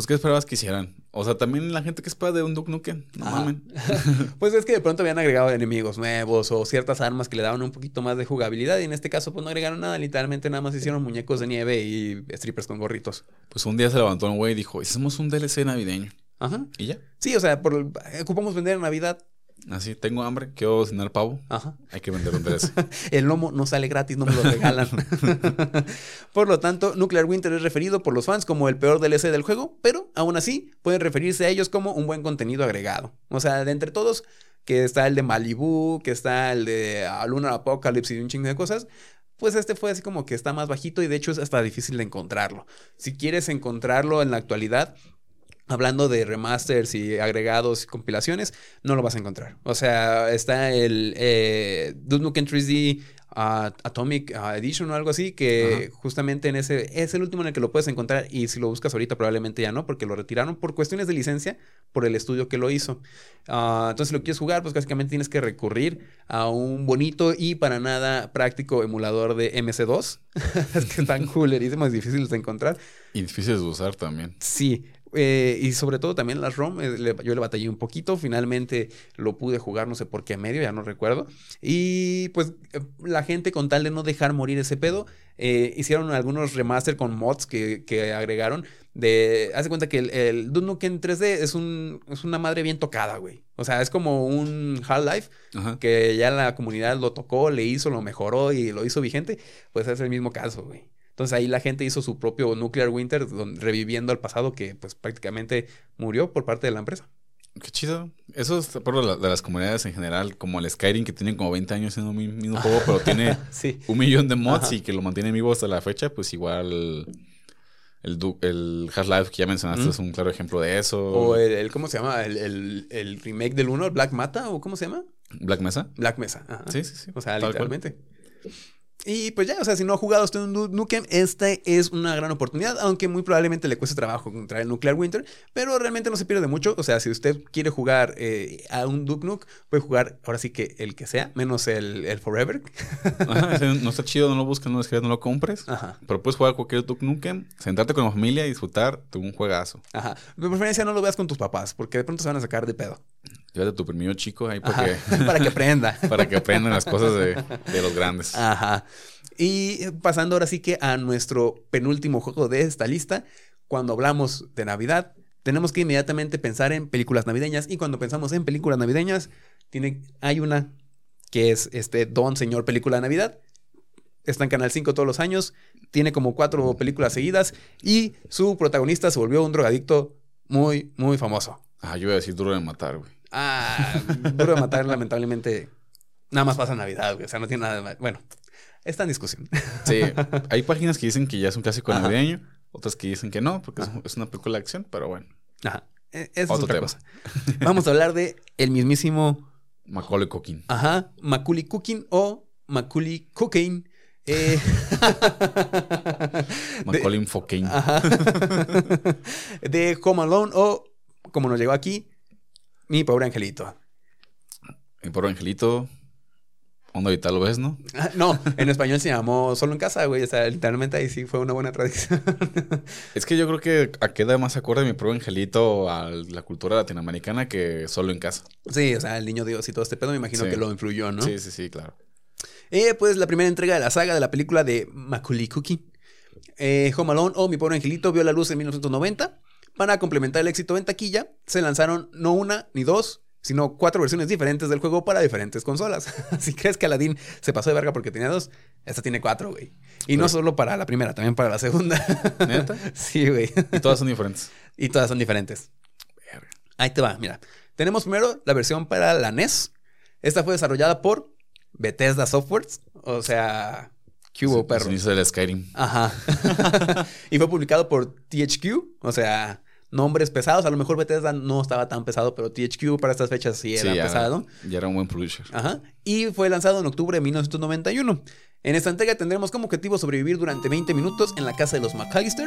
Pues, ¿qué esperabas que hicieran? O sea, también la gente que espera de un Duke Nukem. No Ajá. mamen. <laughs> Pues es que de pronto habían agregado enemigos nuevos o ciertas armas que le daban un poquito más de jugabilidad y en este caso pues no agregaron nada, literalmente nada más hicieron muñecos de nieve y strippers con gorritos. Pues un día se levantó un güey y dijo, hicimos un DLC navideño. Ajá. Y ya. Sí, o sea, por, ocupamos vender en Navidad. Así, tengo hambre, quiero cenar pavo. Ajá. Hay que vender un DLC. <laughs> El lomo no sale gratis, no me lo regalan. <laughs> por lo tanto, Nuclear Winter es referido por los fans como el peor DLC del juego, pero aún así pueden referirse a ellos como un buen contenido agregado. O sea, de entre todos, que está el de Malibu, que está el de ah, Lunar Apocalypse y un chingo de cosas, pues este fue así como que está más bajito y de hecho es hasta difícil de encontrarlo. Si quieres encontrarlo en la actualidad, hablando de remasters y agregados y compilaciones, no lo vas a encontrar. O sea, está el eh, Duke Nukem 3D ah, Atomic ah, Edition o algo así, que justamente en ese es el último en el que lo puedes encontrar y si lo buscas ahorita probablemente ya no, porque lo retiraron por cuestiones de licencia por el estudio que lo hizo. Ah, entonces, si lo quieres jugar, pues básicamente tienes que recurrir a un bonito y para nada práctico emulador de MC2. <laughs> es que están <laughs> coolerísimos, difíciles de encontrar. y difíciles de usar también. Sí, Eh, y sobre todo también las ROM, eh, le- yo le batallé un poquito, finalmente lo pude jugar no sé por qué medio, ya no recuerdo. Y pues eh, la gente con tal de no dejar morir ese pedo, hicieron algunos remaster con mods que, que agregaron. De, haz de cuenta que el, el Duke Nukem 3D es, un, es una madre bien tocada, güey. O sea, es como un Half-Life que ya la comunidad lo tocó, le hizo, lo mejoró y lo hizo vigente, pues es el mismo caso, güey. Entonces ahí la gente hizo su propio Nuclear Winter, donde- reviviendo al pasado que pues prácticamente murió por parte de la empresa. Qué chido. Eso es por lo de las comunidades en general, como el Skyrim, que tiene como 20 años siendo un mismo juego, pero <laughs> tiene Sí. un millón de mods Ajá. y que lo mantiene vivo hasta la fecha, pues igual el, Half-Life que ya mencionaste es un claro ejemplo de eso. O el, el- ¿cómo se llama? El, el- el remake del 1, Black Mata, o ¿cómo se llama? Black Mesa. Black Mesa. ajá. Sí, sí, sí. O sea, Tal cual. Y pues ya, o sea, si no ha jugado usted un Du- Nukem, esta es una gran oportunidad, aunque muy probablemente le cueste trabajo encontrar el Nuclear Winter, pero realmente no se pierde mucho. O sea, si usted quiere jugar eh, a un Duke Nuke, puede jugar ahora sí que el que sea, menos el, el Forever. Ajá, <laughs> ese no está chido, no lo busques, no lo escribas, no lo compres. Ajá. Pero puedes jugar cualquier Duke Nukem, sentarte con la familia y disfrutar de un juegazo. Ajá. De preferencia no lo veas con tus papás, porque de pronto se van a sacar de pedo. Llévate a tu primillo chico ahí porque, <laughs> Para que aprenda. <laughs> para que aprendan las cosas de, de los grandes. Ajá. Y pasando ahora sí que a nuestro penúltimo juego de esta lista, cuando hablamos de Navidad, tenemos que inmediatamente pensar en películas navideñas. Y cuando pensamos en películas navideñas, tiene, hay una que es este Don Señor Película de Navidad. Está en Canal 5 todos los años. Tiene como cuatro películas seguidas. Y su protagonista se volvió un drogadicto muy, muy famoso. Ah, yo iba a decir duro de matar, güey. Ah, duro de matar, lamentablemente. Nada más pasa Navidad, güey. O sea, no tiene nada de mal. Bueno, está en discusión. Sí, hay páginas que dicen que ya es un clásico Ajá. navideño, otras que dicen que no, porque es, Ajá. es una película de acción, pero bueno. Ajá. e- es Otro otra tema. cosa. Vamos a hablar de el mismísimo, Macaulay Culkin. ajá, Macaulay Cooking o Macaulay Cocaine. Eh, <laughs> de, Macaulay Culkin. ajá. <laughs> de Home Alone o, como nos llegó aquí, mi pobre angelito. Mi pobre angelito. Onda vital lo ves, ¿no? Ah, No, en español se llamó Solo en casa, güey. O sea, literalmente ahí sí fue una buena tradición. <laughs> Es que yo creo que queda más acorde mi pobre angelito a la cultura latinoamericana que solo en casa. sí, o sea, el niño Dios y todo este pedo me imagino Sí. que lo influyó, ¿no? Sí, sí, sí, claro. Eh, pues la primera entrega de la saga de la película de Macaulay Culkin. Eh, Home Alone o Mi Pobre Angelito vio la luz en 1990. Para complementar el éxito en taquilla, se lanzaron no una ni dos, sino cuatro versiones diferentes del juego para diferentes consolas. <laughs> si crees que Aladdin se pasó de verga porque tenía dos, esta tiene cuatro, güey. Y no solo para la primera, también para la segunda. <laughs> ¿Neta? sí, güey. Y todas son diferentes. y todas son diferentes. Ahí te va, mira. Tenemos primero la versión para la NES. Esta fue desarrollada por Bethesda Softworks, o sea, ¿qué hubo, Los perro? inicios del Skyrim. Ajá. <laughs> y fue publicado por THQ, o sea, nombres pesados. A lo mejor Bethesda no estaba tan pesado, pero THQ para estas fechas sí era ya, pesado. ya era un buen producer. Ajá. Y fue lanzado en octubre de 1991. En esta entrega tendremos como objetivo sobrevivir durante 20 minutos en la casa de los McAllister,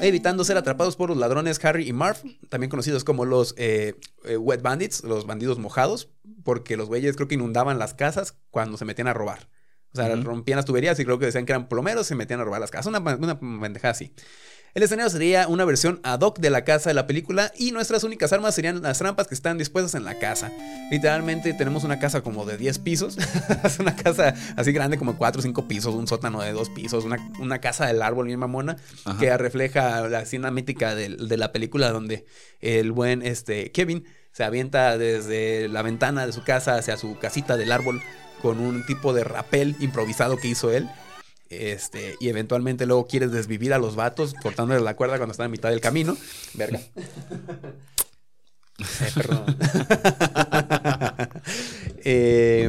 evitando ser atrapados por los ladrones Harry y Marv, también conocidos como los eh, eh, Wet Bandits, los bandidos mojados, porque los güeyes creo que inundaban las casas cuando se metían a robar. O sea, rompían las tuberías y creo que decían que eran plomeros y se metían a robar las casas. Una, una pendejada así. El escenario sería una versión ad hoc de la casa de la película y nuestras únicas armas serían las trampas que están dispuestas en la casa. Literalmente tenemos una casa como de 10 pisos, <laughs> es una casa así grande como 4 o 5 pisos, un sótano de 2 pisos, una, una casa del árbol bien mamona Ajá. que refleja la escena mítica de, de la película donde el buen este, Kevin se avienta desde la ventana de su casa hacia su casita del árbol con un tipo de rapel improvisado que hizo él. Este, y eventualmente luego quieres desvivir a los vatos cortándole la cuerda cuando están a mitad del camino. Verga. Eh, perdón. <laughs> Eh,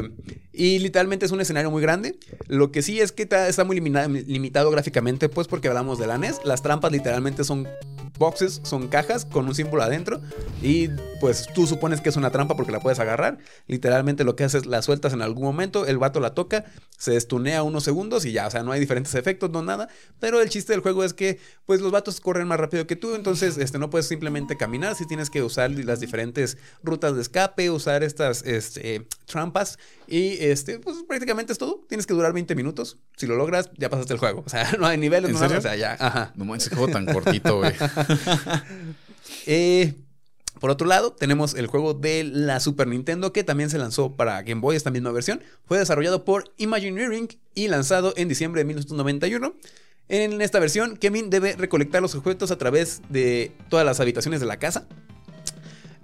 y literalmente es un escenario muy grande. Lo que sí es que está muy limitado gráficamente, pues porque hablamos de la NES. Las trampas literalmente son boxes, son cajas con un símbolo adentro. Y pues tú supones que es una trampa porque la puedes agarrar. Literalmente lo que haces es la sueltas en algún momento, el vato la toca, se estunea unos segundos y ya, o sea, no hay diferentes efectos, no nada. Pero el chiste del juego es que pues los vatos corren más rápido que tú, entonces este, no puedes simplemente caminar, si tienes que usar las diferentes rutas de escape, usar estas este, trampas y este, pues prácticamente es todo. Tienes que durar 20 minutos. Si lo logras, ya pasaste el juego. O sea, <laughs> no hay niveles, ¿En no o sea, ya, ajá. No manches, juego tan cortito, güey. <laughs> Eh, por otro lado, tenemos el juego de la Super Nintendo que también se lanzó para Game Boy, esta misma versión. Fue desarrollado por Imagineering y lanzado en diciembre de 1991. En esta versión, Kevin debe recolectar los objetos a través de todas las habitaciones de la casa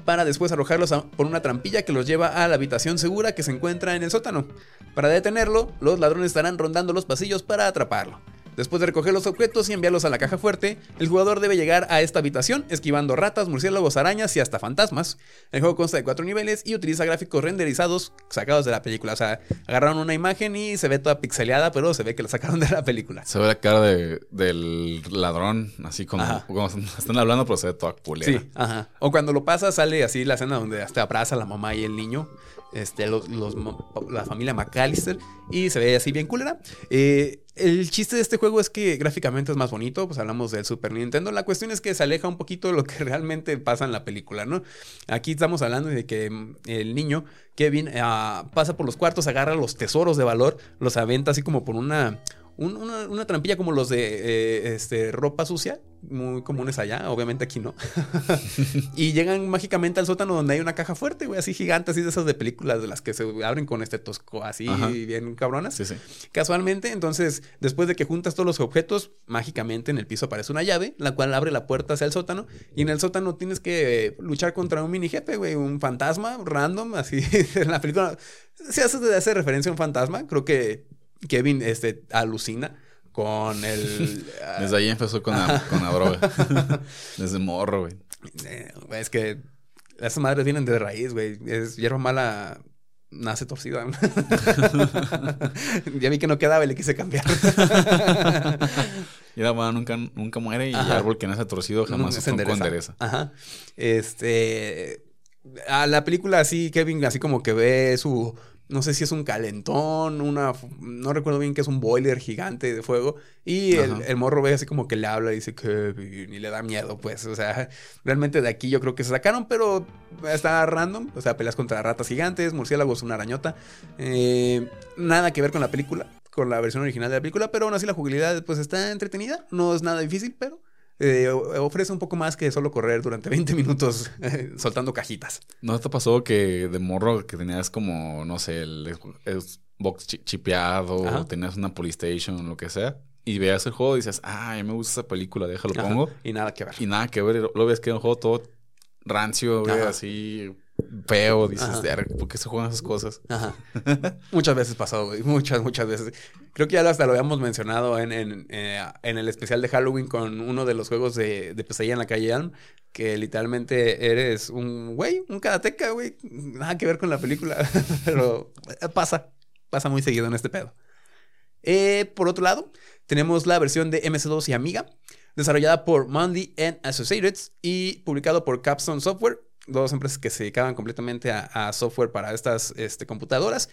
para después arrojarlos por una trampilla que los lleva a la habitación segura que se encuentra en el sótano. Para detenerlo, los ladrones estarán rondando los pasillos para atraparlo. Después de recoger los objetos y enviarlos a la caja fuerte, el jugador debe llegar a esta habitación esquivando ratas, murciélagos, arañas y hasta fantasmas. El juego consta de cuatro niveles y utiliza gráficos renderizados sacados de la película. O sea, agarraron una imagen y se ve toda pixeleada, pero se ve que la sacaron de la película. Se ve la cara de- del ladrón, así como, <laughs> están hablando, pero se ve toda culera. Sí, ajá. O cuando lo pasa, sale así la escena donde hasta abraza a la mamá y el niño. Este, los, la familia McAllister. Y se ve así bien culera. Eh, el chiste de este juego es que gráficamente es más bonito. Pues hablamos del Super Nintendo. La cuestión es que se aleja un poquito de lo que <laughs> realmente pasa en la película, ¿no? Aquí estamos hablando de que mm, el niño, Kevin, ah, pasa por los cuartos, agarra los tesoros de valor, los aventa así como por una. Un- una, una trampilla como los de eh, este, ropa sucia, muy comunes allá, obviamente aquí no. <laughs> y llegan mágicamente al sótano donde hay una caja fuerte, güey, así gigante, así de esas de películas de las que se abren con este tosco, así Ajá. bien cabronas. Sí, sí. Casualmente, entonces, después de que juntas todos los objetos, mágicamente en el piso aparece una llave, la cual abre la puerta hacia el sótano. Y en el sótano tienes que eh, luchar contra un mini jefe, güey, un fantasma random, así <laughs> en la película. Se hace, hace referencia a un fantasma, creo que Kevin este, alucina con el. <laughs> Desde ahí empezó con la, con la droga. <laughs> Desde morro, güey. Eh, es que esas madres vienen de raíz, güey. Es hierba mala. Nace torcida. <laughs> ya vi que no quedaba y le quise cambiar. Y la nunca, nunca muere y el árbol que nace torcido jamás se endereza. Ajá. Este. A la película así, Kevin, así como que ve su. No sé si es un calentón, una. No recuerdo bien que es un boiler gigante de fuego. Y el, el morro ve así como que le habla y dice Kevin y le da miedo, pues. O sea, realmente de aquí yo creo que se sacaron, pero está random. O sea, peleas contra ratas gigantes, murciélagos, una arañota. Eh, nada que ver con la película, con la versión original de la película, pero aún así la jugabilidad pues está entretenida. No es nada difícil, pero eh, ofrece un poco más que solo correr durante <laughs> 20 minutos eh, <laughs> soltando cajitas. ¿No te pasó que de morro que tenías como, no sé, el Xbox chi- chipeado, Ajá. o tenías una Polystation, lo que sea, y veías el juego y dices, ah, ya me gusta esa película, déjalo Ajá, pongo. Y nada que ver. Y nada que ver, lo ves que es un juego todo rancio, güey, así feo, dices, Ajá. "Verga, ¿por qué se juegan esas cosas? Ajá. <laughs> muchas veces pasó, güey. Muchas, muchas veces. Creo que ya hasta lo habíamos mencionado en, en, eh, en el especial de Halloween con uno de los juegos de, de pesadilla en la calle Elm. Que literalmente eres un güey, un karateca, güey. Nada que ver con la película. <laughs> Pero pasa. Pasa muy seguido en este pedo. Eh, por otro lado, tenemos la versión de MS2 y Amiga, desarrollada por Mundy and Associates y publicado por Capstone Software, dos empresas que se dedicaban completamente a, software para estas este, computadoras.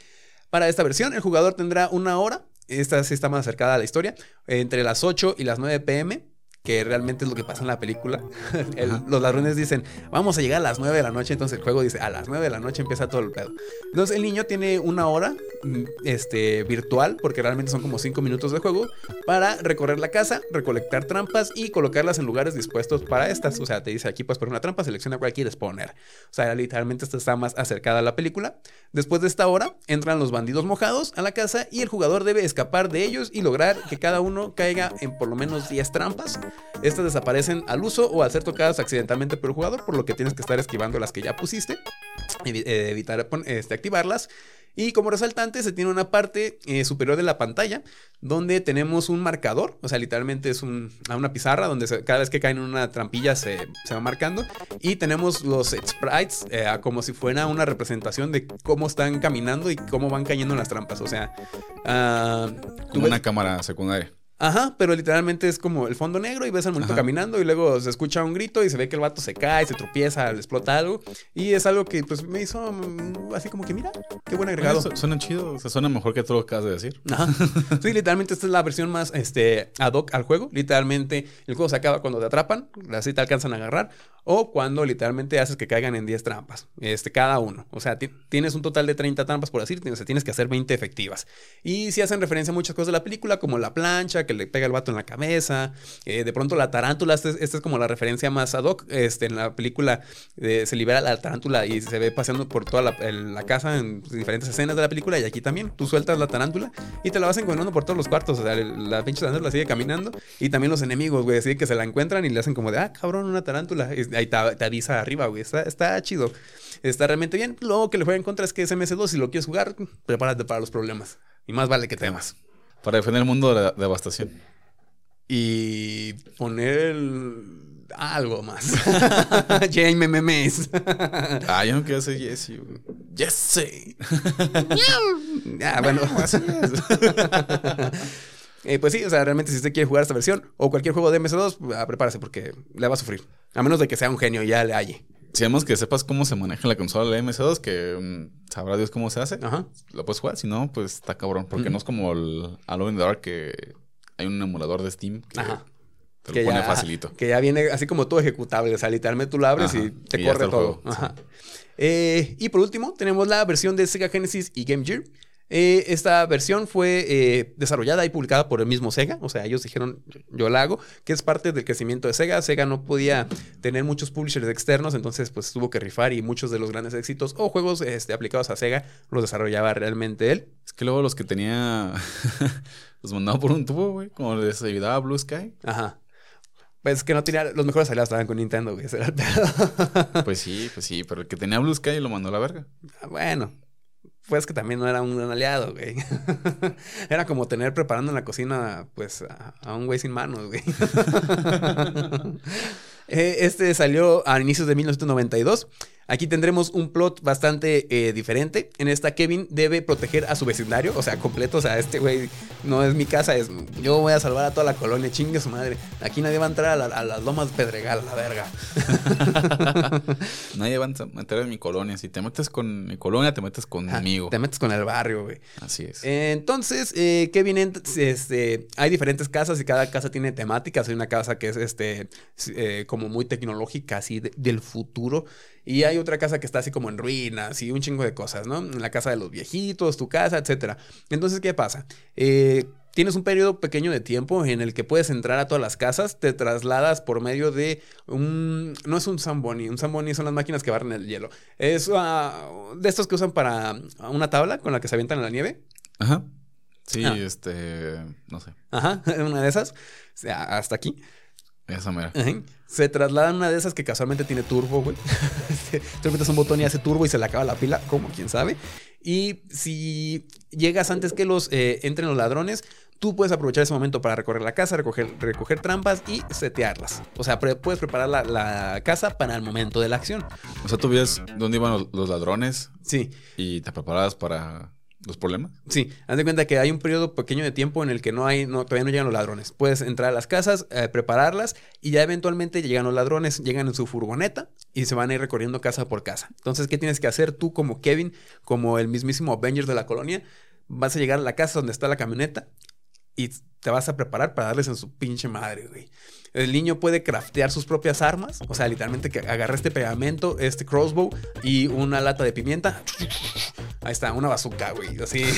Para esta versión, el jugador tendrá una hora, esta sí está más acercada a la historia, entre las 8 y las 9 pm, que realmente es lo que pasa en la película. <laughs> El- los ladrones dicen, vamos a llegar a las 9 de la noche, entonces el juego dice, a las 9 de la noche empieza todo el pedo. Entonces el niño tiene una hora mm, este, virtual, porque realmente son como 5 minutos de juego, para recorrer la casa, recolectar trampas y colocarlas en lugares dispuestos para estas. O sea, te dice aquí puedes poner una trampa, selecciona cuál quieres poner. O sea, literalmente esta está más acercada a la película. Después de esta hora, entran los bandidos mojados a la casa y el jugador debe escapar de ellos y lograr que cada uno caiga en por lo menos 10 trampas. Estas desaparecen al uso o al ser tocadas accidentalmente por el jugador, por lo que tienes que estar esquivando las que ya pusiste, eh, evitar este, activarlas. Y como resaltante se tiene una parte eh, superior de la pantalla donde tenemos un marcador, o sea, literalmente es un- una pizarra donde se- cada vez que caen en una trampilla se, se va marcando. Y tenemos los sprites eh, como si fuera una representación de cómo están caminando y cómo van cayendo en las trampas. O sea, ah, Como ves- una cámara secundaria. Ajá, pero literalmente es como el fondo negro y ves al monito Ajá. caminando y luego se escucha un grito y se ve que el vato se cae, se tropieza, le explota algo. Y es algo que pues me hizo mm, así como que mira, qué buen agregado. Su- Suena chido, o sea, suena mejor que todo lo que acabas de decir. Ajá. <laughs> Sí, literalmente esta es la versión más este, ad hoc al juego. Literalmente el juego se acaba cuando te atrapan, así te alcanzan a agarrar. O cuando literalmente haces que caigan en 10 trampas, este, cada uno. O sea, ti- tienes un total de 30 trampas por decir, o sea, tienes que hacer 20 efectivas. Y si hacen referencia a muchas cosas de la película, como la plancha, que le pega el vato en la cabeza, eh, de pronto la tarántula, esta es, esta es como la referencia más ad hoc. Este, en la película eh, se libera la tarántula y se ve paseando por toda la, casa en diferentes escenas de la película, y aquí también, tú sueltas la tarántula y te la vas encontrando por todos los cuartos, o sea, la pinche tarántula sigue caminando, y también los enemigos, güey, así que se la encuentran y le hacen como de, ah, cabrón, una tarántula. Ahí te, te avisa arriba, güey. Está, está chido. Está realmente bien. Luego que le juega en contra es que es MS2. Si lo quieres jugar, prepárate para los problemas. Y más vale que temas. Para defender el mundo de la devastación. Y poner el- algo más. <laughs> Jaime Memes. <laughs> Ah, yo no quiero ser Jesse. Jesse. <laughs> ah, bueno, así es. Eh, pues sí, o sea, realmente si usted quiere jugar esta versión o cualquier juego de MS2, ah, prepárese porque le va a sufrir. A menos de que sea un genio y ya le halle. Si además que sepas cómo se maneja la consola de MS2, que mm, sabrá Dios cómo se hace, Ajá. lo puedes jugar. Si no, pues está cabrón. Porque no es como el Alone in the Dark que hay un emulador de Steam que Ajá. te lo que pone ya, facilito. Que ya viene así como todo ejecutable. O sea, literalmente tú lo abres Ajá, y te y corre todo. juego, Ajá. Eh, y por último, tenemos la versión de Sega Genesis y Game Gear. Eh, esta versión fue eh, desarrollada y publicada por el mismo Sega. O sea, ellos dijeron, yo, la hago, que es parte del crecimiento de Sega. Sega no podía tener muchos publishers externos, entonces pues tuvo que rifar y muchos de los grandes éxitos o juegos este, aplicados a Sega los desarrollaba realmente él. Es que luego los que tenía <laughs> los mandaba por un tubo, güey. Como les ayudaba Blue Sky. Ajá. Pues que no tenía los mejores aliados estaban con Nintendo, güey. Ese era el pedo. Pues sí, pues sí. Pero el que tenía Blue Sky lo mandó a la verga. Ah, Bueno, pues que también no era un gran aliado, güey. <laughs> era como tener preparando en la cocina, pues, a, un güey sin manos, güey. <laughs> Eh, Este salió a inicios de 1992. Aquí tendremos un plot bastante eh, diferente. En esta, Kevin debe proteger a su vecindario, o sea, completo. O sea, este güey no es mi casa, es yo voy a salvar a toda la colonia, chingue su madre. Aquí nadie va a entrar a, la- a las lomas Pedregal, a la verga. <laughs> Nadie va a meter en mi colonia. Si te metes con mi colonia, te metes conmigo. Te metes con el barrio, güey. Así es. Entonces, eh, Kevin, este, hay diferentes casas y cada casa tiene temáticas. Hay una casa que es este, eh, como muy tecnológica, así de- del futuro. Y hay otra casa que está así como en ruinas y un chingo de cosas, ¿no? La casa de los viejitos, tu casa, etcétera. Entonces, ¿qué pasa? Eh, Tienes un periodo pequeño de tiempo en el que puedes entrar a todas las casas, te trasladas por medio de un... No es un Zamboni, un Zamboni son las máquinas que barren el hielo. Es ah, de estos que usan para una tabla con la que se avientan en la nieve. Ajá. Sí, Ah. este. No sé. Ajá, <laughs> una de esas. O sea, hasta aquí. Esa mera. Ajá. Se trasladan una de esas que casualmente tiene turbo, güey. <laughs> Tú metes un botón y hace turbo y se le acaba la pila, como quién sabe. Y si llegas antes que los eh, entren los ladrones, tú puedes aprovechar ese momento para recorrer la casa, recoger, recoger trampas y setearlas. O sea, pre- puedes preparar la, la casa para el momento de la acción. O sea, tú veías dónde iban los, los ladrones Sí, y te preparabas para los problemas. Sí, haz de cuenta que hay un periodo pequeño de tiempo en el que no hay, no, todavía no llegan los ladrones. Puedes entrar a las casas, eh, prepararlas y ya eventualmente llegan los ladrones, llegan en su furgoneta y se van a ir recorriendo casa por casa. Entonces, ¿qué tienes que hacer tú como Kevin, como el mismísimo Avengers de la colonia? Vas a llegar a la casa donde está la camioneta y te vas a preparar para darles en su pinche madre, güey. El niño puede craftear sus propias armas, o sea, literalmente que agarra este pegamento, este crossbow y una lata de pimienta. Ahí está, una bazooka, güey, así. <laughs>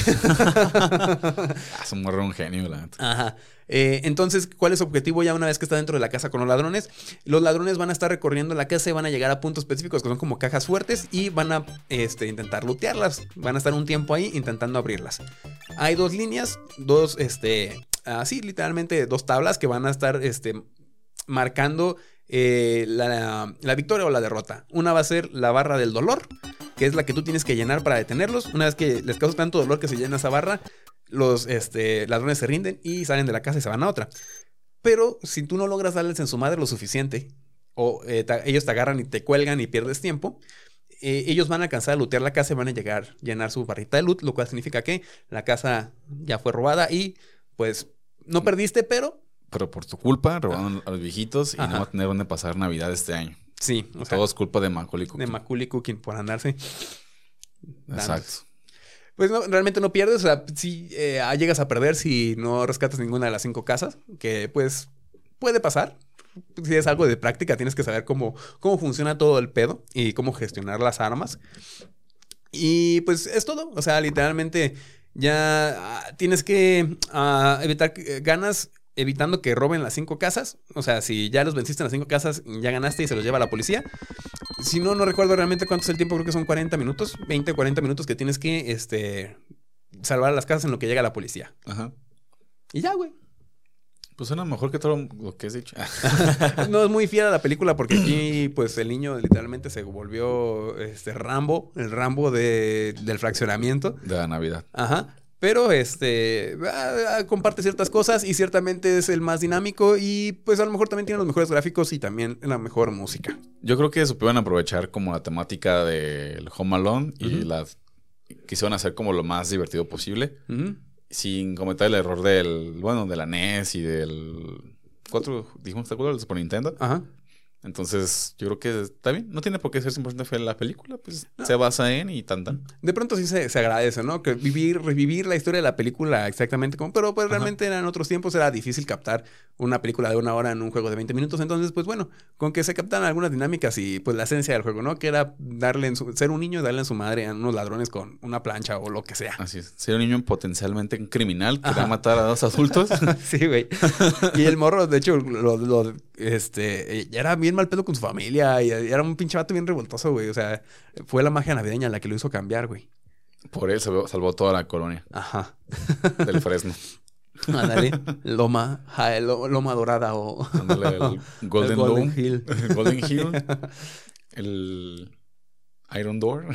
Ah, se morre un genio, la neta. Ajá. Eh, entonces, ¿cuál es su objetivo ya una vez que está dentro de la casa con los ladrones? Los ladrones van a estar recorriendo la casa y van a llegar a puntos específicos que son como cajas fuertes y van a este, intentar lootearlas. Van a estar un tiempo ahí intentando abrirlas. Hay dos líneas, dos, este, así, literalmente dos tablas que van a estar, este, marcando eh, la, la victoria o la derrota. Una va a ser la barra del dolor, que es la que tú tienes que llenar para detenerlos. Una vez que les causa tanto dolor que se llena esa barra, los este, ladrones se rinden y salen de la casa y se van a otra. Pero si tú no logras darles en su madre lo suficiente, o eh, ellos te agarran y te cuelgan y pierdes tiempo, eh, ellos van a alcanzar a lootear la casa y van a llegar a llenar su barrita de loot, lo cual significa que la casa ya fue robada y pues no perdiste, pero Pero por tu culpa robaron a los viejitos y Ajá. no va a tener dónde pasar Navidad este año. sí, o sea, Todo es culpa de Macaulay de Culkin. Macaulay Culkin por andarse. Exacto. Pues no, realmente no pierdes, o sea, sí eh, llegas a perder si no rescatas ninguna de las cinco casas, que pues puede pasar. Si es algo de práctica, tienes que saber cómo, cómo funciona todo el pedo y cómo gestionar las armas. Y pues es todo. O sea, literalmente ya ah, tienes que ah, evitar que- ganas evitando que roben las cinco casas. O sea, si ya los venciste en las cinco casas, ya ganaste y se los lleva la policía. Si no, no recuerdo realmente cuánto es el tiempo, creo que son 40 minutos, 20, 40 minutos que tienes que este, salvar las casas en lo que llega la policía. Ajá. Y ya, güey. Pues suena mejor que todo lo que has dicho. <laughs> No es muy fiel a la película porque aquí, <clears throat> pues, el niño literalmente se volvió este Rambo, el Rambo de, del fraccionamiento. de la Navidad. Ajá. Pero este ah, ah, comparte ciertas cosas y ciertamente es el más dinámico y pues a lo mejor también tiene los mejores gráficos y también la mejor música. Yo creo que supieron aprovechar como la temática del Home Alone y Ujú. la quisieron hacer como lo más divertido posible. Sin cometer el error del, bueno, de la NES y del 4, dijimos, ¿te acuerdas? Super Nintendo. Ajá. Entonces, yo creo que está bien. No tiene por qué ser 100% fiel a la película. Pues se basa en y tan tan. De pronto sí se, se agradece, ¿no? Que vivir, revivir la historia de la película exactamente como... Pero pues realmente en otros tiempos era difícil captar una película de una hora en un juego de 20 minutos. Entonces, pues bueno, con que se captan algunas dinámicas y pues la esencia del juego, ¿no? Que era darle en su- ser un niño y darle en su madre a unos ladrones con una plancha o lo que sea. Así es. Ser un niño potencialmente criminal que va Ajá. a matar a dos adultos. <laughs> Sí, güey. Y el morro, de hecho, lo, lo- este, ya era bien mal pedo con su familia y era un pinche vato bien revoltoso, güey. O sea, fue la magia navideña la que lo hizo cambiar, güey. Por él salvó, salvó toda la colonia Ajá. del Fresno. <laughs> Ándale. Loma, ja, lo- Loma Dorada o Ándale, el <laughs> Golden, El Golden Dome. Hill. El Golden Hill. <laughs> El Iron Door.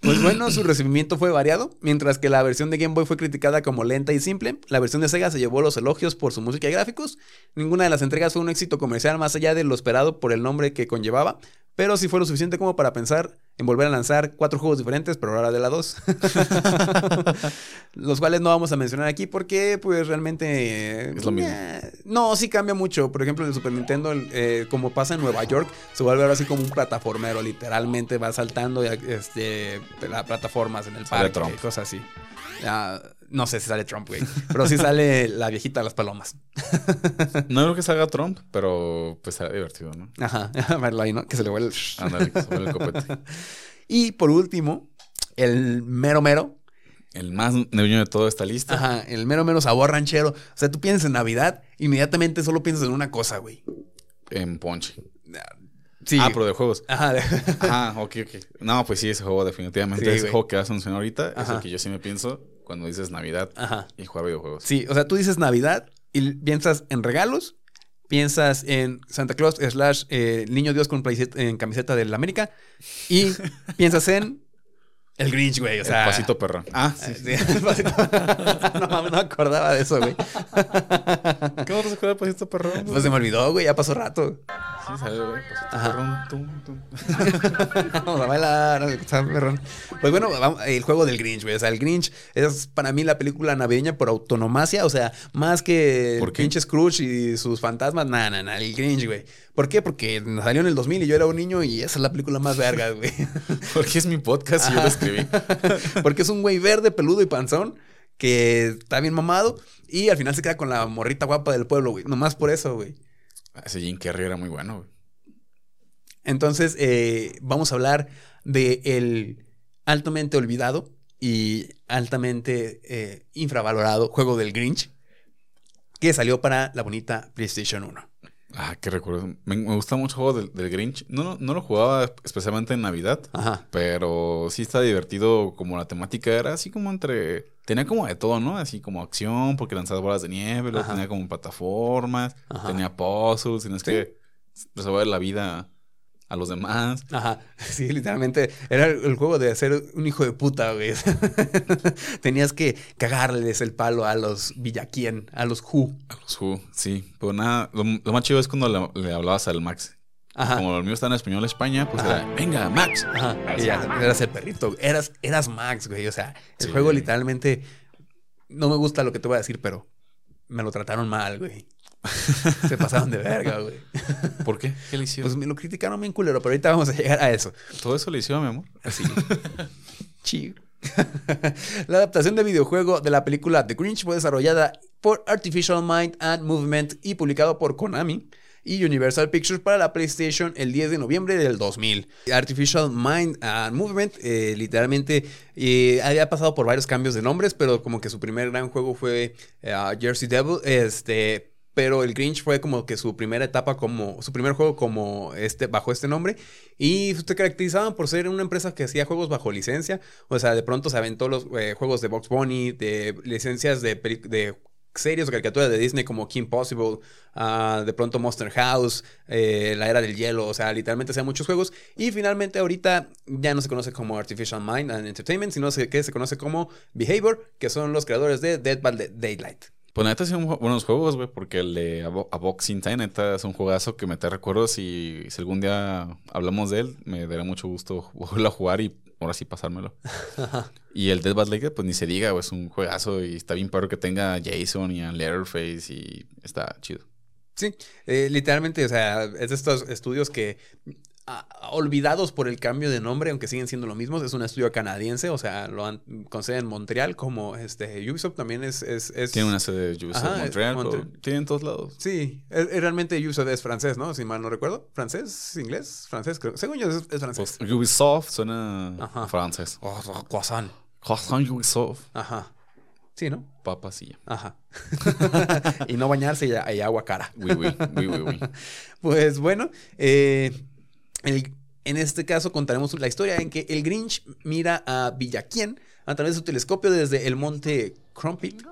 Pues bueno, su recibimiento fue variado. Mientras que la versión de Game Boy fue criticada como lenta y simple, la versión de Sega se llevó los elogios por su música y gráficos. Ninguna de las entregas fue un éxito comercial más allá de lo esperado por el nombre que conllevaba, pero sí fue lo suficiente como para pensar en volver a lanzar cuatro juegos diferentes, pero ahora de la 2. <laughs> Los cuales no vamos a mencionar aquí porque pues realmente... Es lo mismo. eh, No, sí cambia mucho. Por ejemplo, en el Super Nintendo, eh, como pasa en Nueva York, se vuelve ahora así como un plataformero. Literalmente va saltando y, este, las plataformas en el parque, Trump. cosas así. Ah, no sé si sale Trump, güey. Pero sí sale <laughs> la viejita de las palomas. No creo que salga Trump, pero pues será divertido, ¿no? Ajá, <laughs> verlo ahí, ¿no? Que se le vuelve... el- Ándale, que se vuelve el copete. <laughs> Y por último, el mero mero. El más navideño de toda esta lista. Ajá, el mero mero sabor ranchero. O sea, tú piensas en Navidad, inmediatamente solo piensas en una cosa, güey. En Ponche. Sí. Ah, pero de juegos. Ajá, de- Ah, ok, ok. No, pues sí, ese juego definitivamente. Sí, ese güey. juego que vas a mencionar ahorita es Ajá. el que yo sí me pienso cuando dices Navidad Ajá. y jugar videojuegos. Sí, o sea, tú dices Navidad y piensas en regalos, piensas en Santa Claus slash eh, Niño Dios con en camiseta del América y piensas en el Grinch, güey. O sea, el pasito perrón. Ah, sí. Sí, el pasito. <laughs> no, mames, no me acordaba de eso, güey. ¿Qué no te acuerdas del pasito perrón? Pues se me olvidó, güey, ya pasó rato. Sí, salió, güey. Pasito Ajá. perrón. tum, tum. <laughs> Vamos a bailar, está perrón. Pues bueno, vamos- el juego del Grinch, güey. O sea, el Grinch es para mí la película navideña por autonomacia. O sea, más que ¿Por el qué? pinche Scrooge y sus fantasmas. Nada, nada, nada. El Grinch, güey. ¿Por qué? Porque salió en el 2000 y yo era un niño y esa es la película más verga, güey. <laughs> Porque es mi podcast y yo lo escribí. <laughs> Porque es un güey verde, peludo y panzón que está bien mamado y al final se queda con la morrita guapa del pueblo, güey. Nomás por eso, güey. Ese Jim Carrey era muy bueno, güey. Entonces, eh, vamos a hablar de el altamente olvidado y altamente eh, infravalorado juego del Grinch que salió para la bonita PlayStation 1. Ah, qué recuerdo. Me, me gusta mucho el juego del, del Grinch. No, no, no lo jugaba especialmente en Navidad, Ajá. pero sí está divertido como la temática era así como entre... Tenía como de todo, ¿no? Así como acción, porque lanzaba bolas de nieve, luego tenía como plataformas, Ajá. tenía puzzles, tienes Sí. que resolver la vida a los demás. Ajá, <laughs> sí, literalmente era el juego de ser un hijo de puta, güey. <laughs> Tenías que cagarles el palo a los Villaquien, a los Who. A los Who, sí. Pero nada, lo, lo más chido es cuando le, le hablabas al Max. Ajá. Como el mío está en español España, pues Ajá. era, venga, Max. Ajá. Y ya, eras el perrito. Eras, eras Max, güey. O sea, el Sí. juego literalmente. No me gusta lo que te voy a decir, pero me lo trataron mal, güey. <laughs> Se pasaron de verga, güey. ¿Por qué? ¿Qué le hicieron? Pues me lo criticaron bien culero, pero ahorita vamos a llegar a eso. Todo eso le hicieron, mi amor. Así. Chido. <laughs> la adaptación de videojuego de la película The Grinch fue desarrollada por Artificial Mind and Movement y publicado por Konami y Universal Pictures para la PlayStation el 10 de noviembre del 2000. Artificial Mind and Movement eh, literalmente eh, había pasado por varios cambios de nombres, pero como que su primer gran juego fue eh, Jersey Devil, este, pero el Grinch fue como que su primera etapa como su primer juego como este bajo este nombre y se caracterizaban por ser una empresa que hacía juegos bajo licencia, o sea, de pronto se aventó los juegos de Box Bunny, de licencias de, series o caricaturas de Disney como Kim Possible, ah, de pronto Monster House, eh, La Era del Hielo, o sea, literalmente hacía muchos juegos. Y finalmente ahorita ya no se conoce como Artificial Mind and Entertainment, sino que se conoce como Behavior, que son los creadores de Dead by Daylight. Pues neta son buenos juegos, güey, porque el de A Boxing Time, neta, es un juegazo que me te recuerdos y si algún día hablamos de él, me dará mucho gusto volverlo a jugar y ahora sí pasármelo. <laughs> y el Dead by Daylight, pues ni se diga, güey, es un juegazo y está bien padre que tenga a Jason y a Letterface y está chido. Sí, eh, literalmente, o sea, es de estos estudios que olvidados por el cambio de nombre, aunque siguen siendo lo mismo. Es un estudio canadiense, o sea, lo han con sede en Montreal, como este Ubisoft también es. es, Tiene una sede de Ubisoft en Montreal, tiene en todos lados. Sí, realmente Ubisoft es francés, ¿no? Si mal no recuerdo. ¿Francés? ¿Inglés? ¿Francés? Creo. Según yo es, francés. Pues, Ubisoft suena francés. Oh, croissant. Croissant Ubisoft. Ajá. Sí, ¿no? Papasilla. Ajá. <laughs> y no bañarse y, y agua cara. Oui, oui, oui, oui, oui. <laughs> pues bueno, eh en este caso contaremos la historia en que el Grinch mira a Villaquien a través de su telescopio desde el monte Crumpit,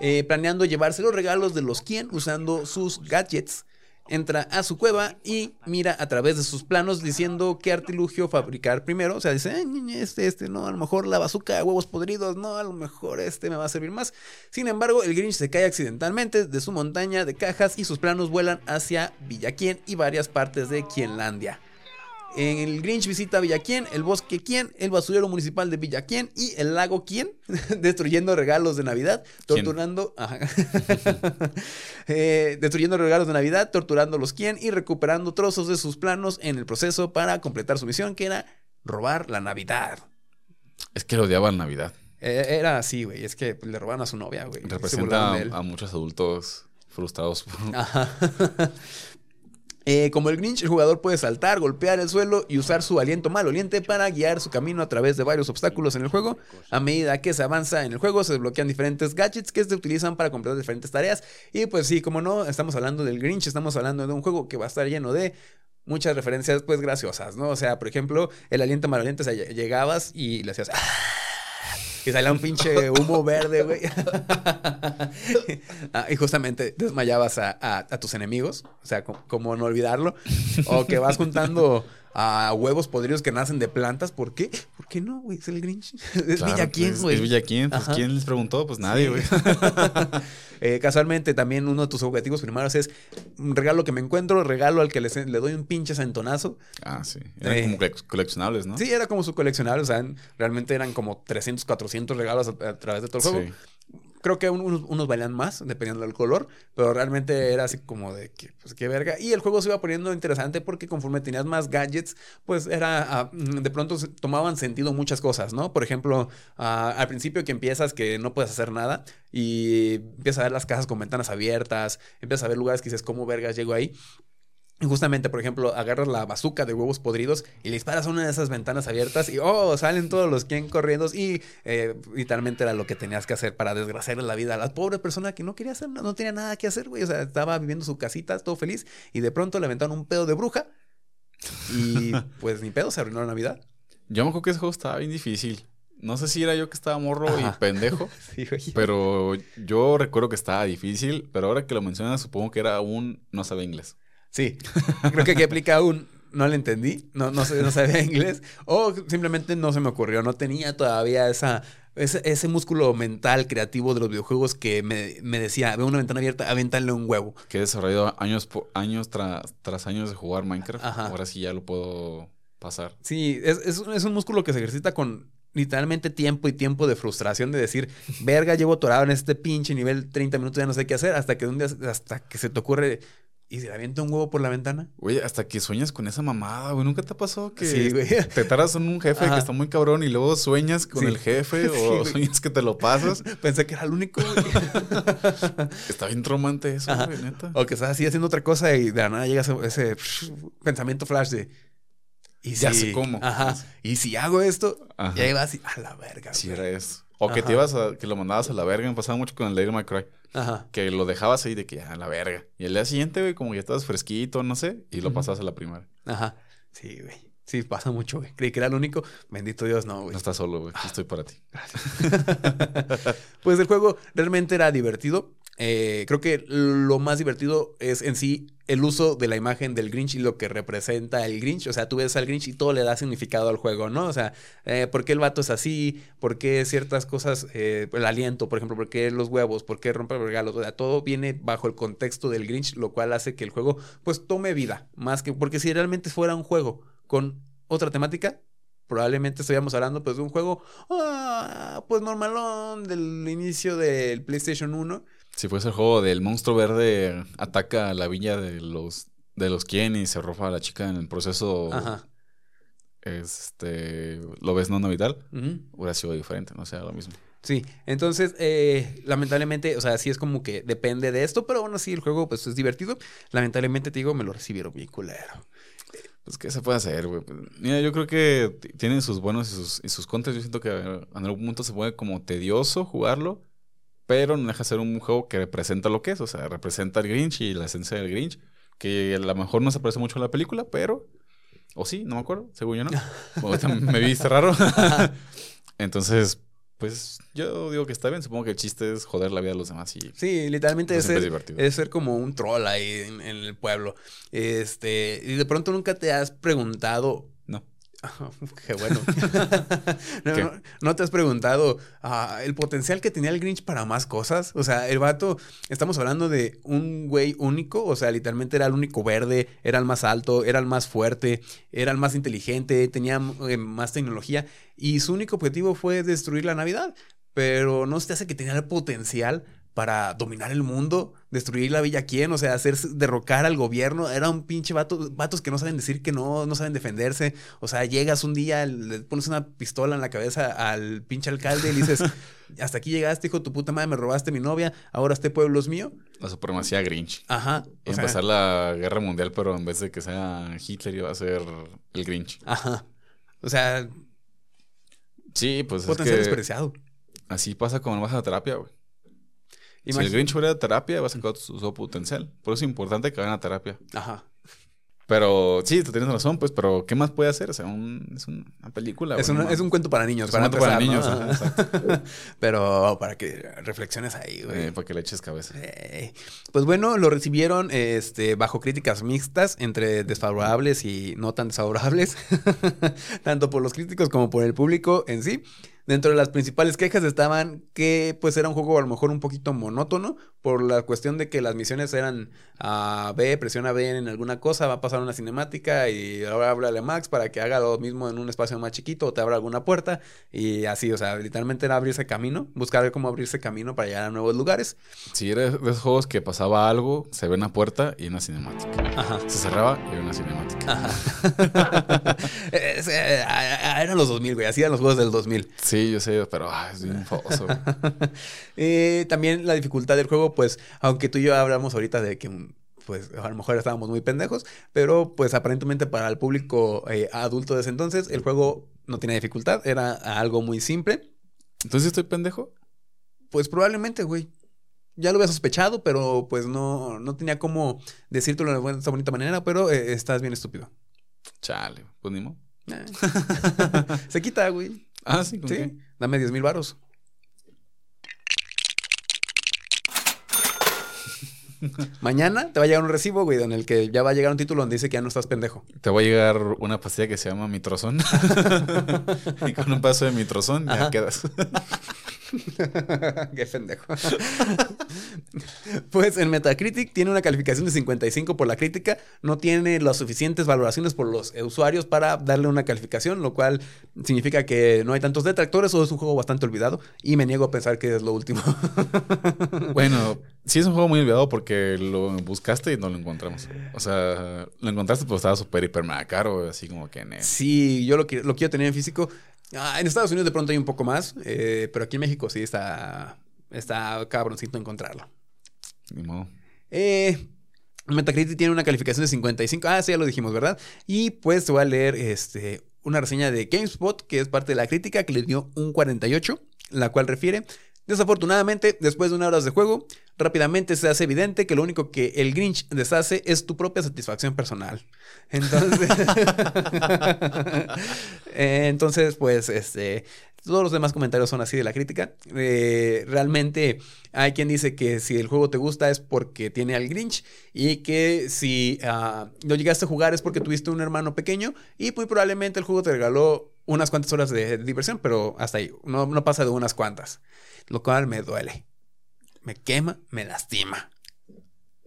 eh, planeando llevarse los regalos de los Quien usando sus gadgets. Entra a su cueva y mira a través de sus planos diciendo qué artilugio fabricar primero. O sea, dice, este, este, no, a lo mejor la bazooka, huevos podridos, no, a lo mejor este me va a servir más. Sin embargo, el Grinch se cae accidentalmente de su montaña de cajas y sus planos vuelan hacia Villaquien y varias partes de Quienlandia. En el Grinch visita Villaquien, el bosque Quien, el basurero municipal de Villaquien y el lago Quien, <laughs> destruyendo regalos de Navidad, torturando. <laughs> Eh, destruyendo regalos de Navidad, torturando los Quien y recuperando trozos de sus planos en el proceso para completar su misión, que era robar la Navidad. Es que lo odiaban Navidad. Eh, era así, güey. Es que le robaron a su novia, güey. Representa a, muchos adultos frustrados. Ajá. <laughs> Eh, como el Grinch, el jugador puede saltar, golpear el suelo y usar su aliento maloliente para guiar su camino a través de varios obstáculos en el juego. A medida que se avanza en el juego, se desbloquean diferentes gadgets que se utilizan para completar diferentes tareas. Y pues sí, como no, estamos hablando del Grinch, estamos hablando de un juego que va a estar lleno de muchas referencias pues graciosas, ¿no? O sea, por ejemplo, el aliento maloliente, llegabas y le hacías... Y salía un pinche humo <laughs> verde, güey. <laughs> Ah, y justamente desmayabas a, tus enemigos. O sea, como no olvidarlo. O que vas juntando a huevos podridos que nacen de plantas. ¿Por qué? ¿Por qué no, güey? Es el Grinch. <laughs> Es Villaquien, pues, güey. Es Villaquien. Pues, ¿quién les preguntó? Pues nadie, güey. <laughs> Eh, casualmente, también uno de tus objetivos primarios es un regalo que me encuentro, regalo al que le, le doy un pinche centonazo. Ah, sí. Eran como eh, coleccionables, ¿no? Sí, era como su coleccionable. O sea, realmente eran como 300, 400 regalos a, través de todo el juego. Creo que unos, unos valían más, dependiendo del color, pero realmente era así como de que, pues qué verga. Y el juego se iba poniendo interesante porque conforme tenías más gadgets, pues era, ah, mm, de pronto tomaban sentido muchas cosas, ¿no? Por ejemplo, ah, al principio que empiezas que no puedes hacer nada y empiezas a ver las casas con ventanas abiertas, empiezas a ver lugares que dices, ¿cómo vergas llego ahí? Justamente, por ejemplo, agarras la bazuca de huevos podridos y le disparas a una de esas ventanas abiertas y oh, salen todos los quien corriendo y eh, literalmente era lo que tenías que hacer para desgraciarle la vida a la pobre persona que no quería hacer, no, tenía nada que hacer, güey. O sea, estaba viviendo su casita, todo feliz y de pronto le aventaron un pedo de bruja y <laughs> pues ni pedo, se arruinó la Navidad. Yo me acuerdo que ese juego estaba bien difícil. No sé si era yo que estaba morro y pendejo, <laughs> pero yo recuerdo que estaba difícil, pero ahora que lo mencionas supongo que era un no sabe inglés. Sí, creo que aquí aplica un no le entendí, no, no, no sabía inglés, o simplemente no se me ocurrió, no tenía todavía esa, ese, músculo mental creativo de los videojuegos que me, decía, veo una ventana abierta, aventarle un huevo. Que he desarrollado años, años tras años de jugar Minecraft, ahora sí ya lo puedo pasar. Sí, es, es, es un músculo que se ejercita con literalmente tiempo y tiempo de frustración de decir, verga, llevo atorado en este pinche nivel 30 minutos, ya no sé qué hacer, hasta que un día, hasta que se te ocurre ¿Y se le avienta un huevo por la ventana? Güey, hasta que sueñas con esa mamada, güey. ¿Nunca te pasó que Sí, güey. te taras en un jefe Ajá. que está muy cabrón y luego sueñas con Sí. el jefe <laughs> o sueñas que te lo pasas? <laughs> Pensé que era el único, güey. <laughs> Está bien traumante eso, Ajá. güey, neta. O que estás así haciendo otra cosa y de la nada llega ese, ese pensamiento flash de. ¿y Ya si- sé cómo. Ajá. Y si hago esto, Ajá. y ahí vas y a la verga. Sí, güey. era eso. O que te ibas a, que lo mandabas a la verga. Me pasaba mucho con el Devil May Cry. Ajá. Que lo dejabas ahí de que a la verga. Y el día siguiente, güey, como que ya estabas fresquito, no sé, y lo pasabas a la primera. Ajá. Sí, güey. Sí, pasa mucho, güey. Creí que era el único. Bendito Dios, no, güey. No estás solo, güey. Aquí Estoy para ti. <laughs> Pues el juego realmente era divertido. Eh, creo que lo más divertido es en sí el uso de la imagen del Grinch y lo que representa el Grinch. O sea, tú ves al Grinch y todo le da significado al juego, ¿no? O sea, eh, ¿por qué el vato es así? ¿Por qué ciertas cosas, eh, el aliento, por ejemplo, por qué los huevos? ¿Por qué romper regalos? O sea, todo viene bajo el contexto del Grinch, lo cual hace que el juego pues tome vida. Más que, porque si realmente fuera un juego con otra temática, probablemente estaríamos hablando pues de un juego ah, pues normalón del inicio del PlayStation 1. Si fuese el juego del monstruo verde ataca a la villa de los de los quien y se roba a la chica en el proceso Ajá. este lo ves no vital, Ujú. hubiera sido diferente, no sea lo mismo. Sí, entonces eh, lamentablemente, o sea, sí es como que depende de esto, pero aún así el juego pues es divertido. Lamentablemente te digo, me lo recibieron bien culero. Pues qué se puede hacer, güey. Mira, yo creo que tienen sus buenos y sus, y sus contras. Yo siento que en algún punto se puede como tedioso jugarlo, pero no deja de ser un juego que representa lo que es, o sea, representa el Grinch y la esencia del Grinch, que a lo mejor no se parece mucho a la película, pero o sí, no me acuerdo, según yo no. <laughs> Me viste raro. <laughs> Entonces, pues yo digo que está bien. Supongo que el chiste es joder la vida de los demás y Sí, literalmente Pues es, siempre ser, es divertido. es ser como un troll ahí en, en el pueblo. Este, y de pronto nunca te has preguntado. <laughs> Qué bueno. <laughs> no, ¿Qué? no- no te has preguntado ah, el potencial que tenía el Grinch para más cosas. O sea, el vato, estamos hablando de un güey único. O sea, literalmente era el único verde, era el más alto, era el más fuerte, era el más inteligente, tenía eh, más tecnología. Y su único objetivo fue destruir la Navidad. Pero no se te hace que tenía el potencial para dominar el mundo, destruir la villa quién, o sea, hacer derrocar al gobierno. Era un pinche vato, vatos que no saben decir que no, no saben defenderse. O sea, llegas un día, le pones una pistola en la cabeza al pinche alcalde y le dices, <laughs> hasta aquí llegaste, hijo tu puta madre, me robaste mi novia, ahora este pueblo es mío. La supremacía Grinch. Ajá. O sea, empezar la guerra mundial, pero en vez de que sea Hitler, iba a ser el Grinch. Ajá. O sea, Sí, pues potencial es que desperdiciado. así pasa cuando vas a terapia, güey. Si el Grinch fuera de terapia, vas a sacar su, su potencial. Por eso es importante que vayan a terapia. Ajá. Pero sí, tú tienes razón, pues, pero ¿qué más puede hacer? O sea, un- es una película. Es, una- es un cuento para niños, Es para un cuento para niños, Ajá. <laughs> Pero para que reflexiones ahí, güey. Eh, para que le eches cabeza. Eh, Pues bueno, lo recibieron este, bajo críticas mixtas, entre desfavorables y no tan desfavorables, <laughs> tanto por los críticos como por el público en sí. Dentro de las principales quejas estaban que pues era un juego a lo mejor un poquito monótono por la cuestión de que las misiones eran a B, presiona B en alguna cosa, va a pasar una cinemática y ahora háblale a Max para que haga lo mismo en un espacio más chiquito o te abra alguna puerta y así, o sea, literalmente era abrirse camino, buscar cómo abrirse camino para llegar a nuevos lugares. Si era de esos juegos que pasaba algo, se ve una puerta y una cinemática. Ajá. Se cerraba y una cinemática. Ajá. <laughs> Ah, eran los 2000, güey. Así eran los juegos del 2000. Sí, yo sé, pero ah, es bien foso. <laughs> Eh, también la dificultad del juego, pues, aunque tú y yo hablamos ahorita de que, pues, a lo mejor estábamos muy pendejos, pero, pues, aparentemente para el público eh, adulto de ese entonces, el juego no tenía dificultad, era algo muy simple. Entonces estoy pendejo. Pues, probablemente, güey. Ya lo había sospechado, pero, pues, no, no tenía cómo decírtelo de esta bonita manera, pero eh, estás bien estúpido. Chale, pues ni modo. <laughs> Se quita, güey. Ah, sí, ¿con Sí, qué? dame 10 mil varos. Mañana te va a llegar un recibo, güey, en el que ya va a llegar un título donde dice que ya no estás pendejo. Te va a llegar una pastilla que se llama mitrozón. <laughs> <laughs> y con un paso de mitrozón ya Ajá. quedas. <laughs> Qué pendejo. pues en Metacritic tiene una calificación de 55 por la crítica, no tiene las suficientes valoraciones por los usuarios para darle una calificación, lo cual significa que no hay tantos detractores o es un juego bastante olvidado y me niego a pensar que es lo último. <laughs> bueno, Sí, es un juego muy olvidado porque lo buscaste y no lo encontramos. O sea, lo encontraste, pero estaba súper, hiper, mega caro, así como que... ne- Sí, yo lo, lo quiero tener en físico. Ah, en Estados Unidos de pronto hay un poco más, eh, pero aquí en México sí está, está cabroncito encontrarlo. Ni modo. Eh, Metacritic tiene una calificación de 55. Ah, sí, ya lo dijimos, ¿verdad? Y pues te voy a leer este, una reseña de GameSpot, que es parte de la crítica, que le dio un 48, la cual refiere. Desafortunadamente, después de una hora de juego, rápidamente se hace evidente que lo único que el Grinch deshace es tu propia satisfacción personal. Entonces, <laughs> Eh, entonces pues, este, todos los demás comentarios son así de la crítica. Eh, realmente hay quien dice que si el juego te gusta es porque tiene al Grinch y que si ah, lo llegaste a jugar es porque tuviste un hermano pequeño y muy probablemente el juego te regaló unas cuantas horas de diversión, pero hasta ahí, no pasa de unas cuantas, lo cual me duele. Me quema, me lastima.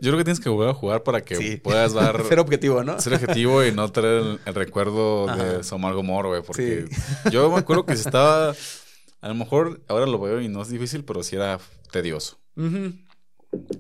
Yo creo que tienes que jugar a jugar para que Sí. puedas dar... <laughs> Ser objetivo, ¿no? ser objetivo y no traer el, el recuerdo Ajá. de su amargo humor, güey. Porque <laughs> yo me acuerdo que si estaba. A lo mejor ahora lo veo y no es difícil, pero sí era tedioso.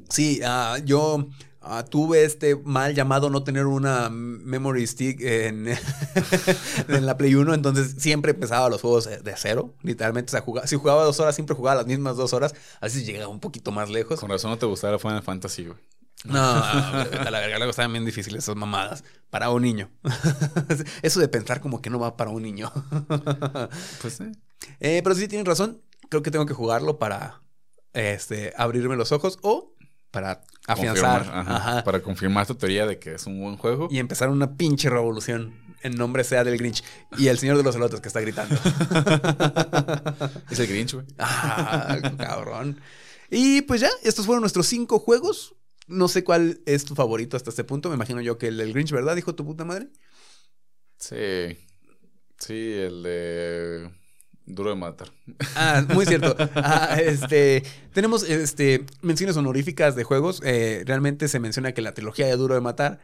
Sí, ah, yo ah, tuve este mal llamado no tener una memory stick en, <laughs> en la Play 1, entonces siempre empezaba los juegos de cero, literalmente. O sea, jugaba- si jugaba dos horas, siempre jugaba las mismas dos horas, a veces llegaba un poquito más lejos. Con razón no te gustaba Final Fantasy, güey. No, a la verga, luego estaban bien difíciles esas mamadas para un niño. <laughs> Eso de pensar como que no va para un niño. <laughs> Pues sí. Eh, pero sí tienen razón. Creo que tengo que jugarlo para este, abrirme los ojos o para afianzar Confirmar, ajá, ajá, Para confirmar tu teoría de que es un buen juego. y empezar una pinche revolución en nombre sea del Grinch y el señor de los elotes que está gritando. <laughs> Es el Grinch, güey. ah, cabrón. Y pues ya, estos fueron nuestros cinco juegos. No sé cuál es tu favorito hasta este punto. Me imagino yo que el del Grinch, ¿verdad? Dijo tu puta madre. Sí. Sí, el de. Duro de matar. Ah, muy cierto. Ah, este, tenemos este, menciones honoríficas de juegos. Eh, realmente se menciona que la trilogía de Duro de Matar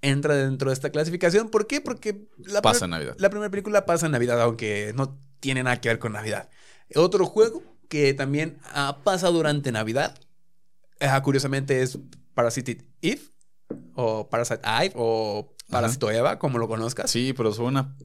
entra dentro de esta clasificación. ¿Por qué? Porque la, Pasa Navidad. la primera película pasa en Navidad, aunque no tiene nada que ver con Navidad. Otro juego que también ah, pasa durante Navidad, ah, curiosamente es Parasite Eve, o Parasite Eve, o Parasito Eva, como lo conozcas. Sí, pero es una,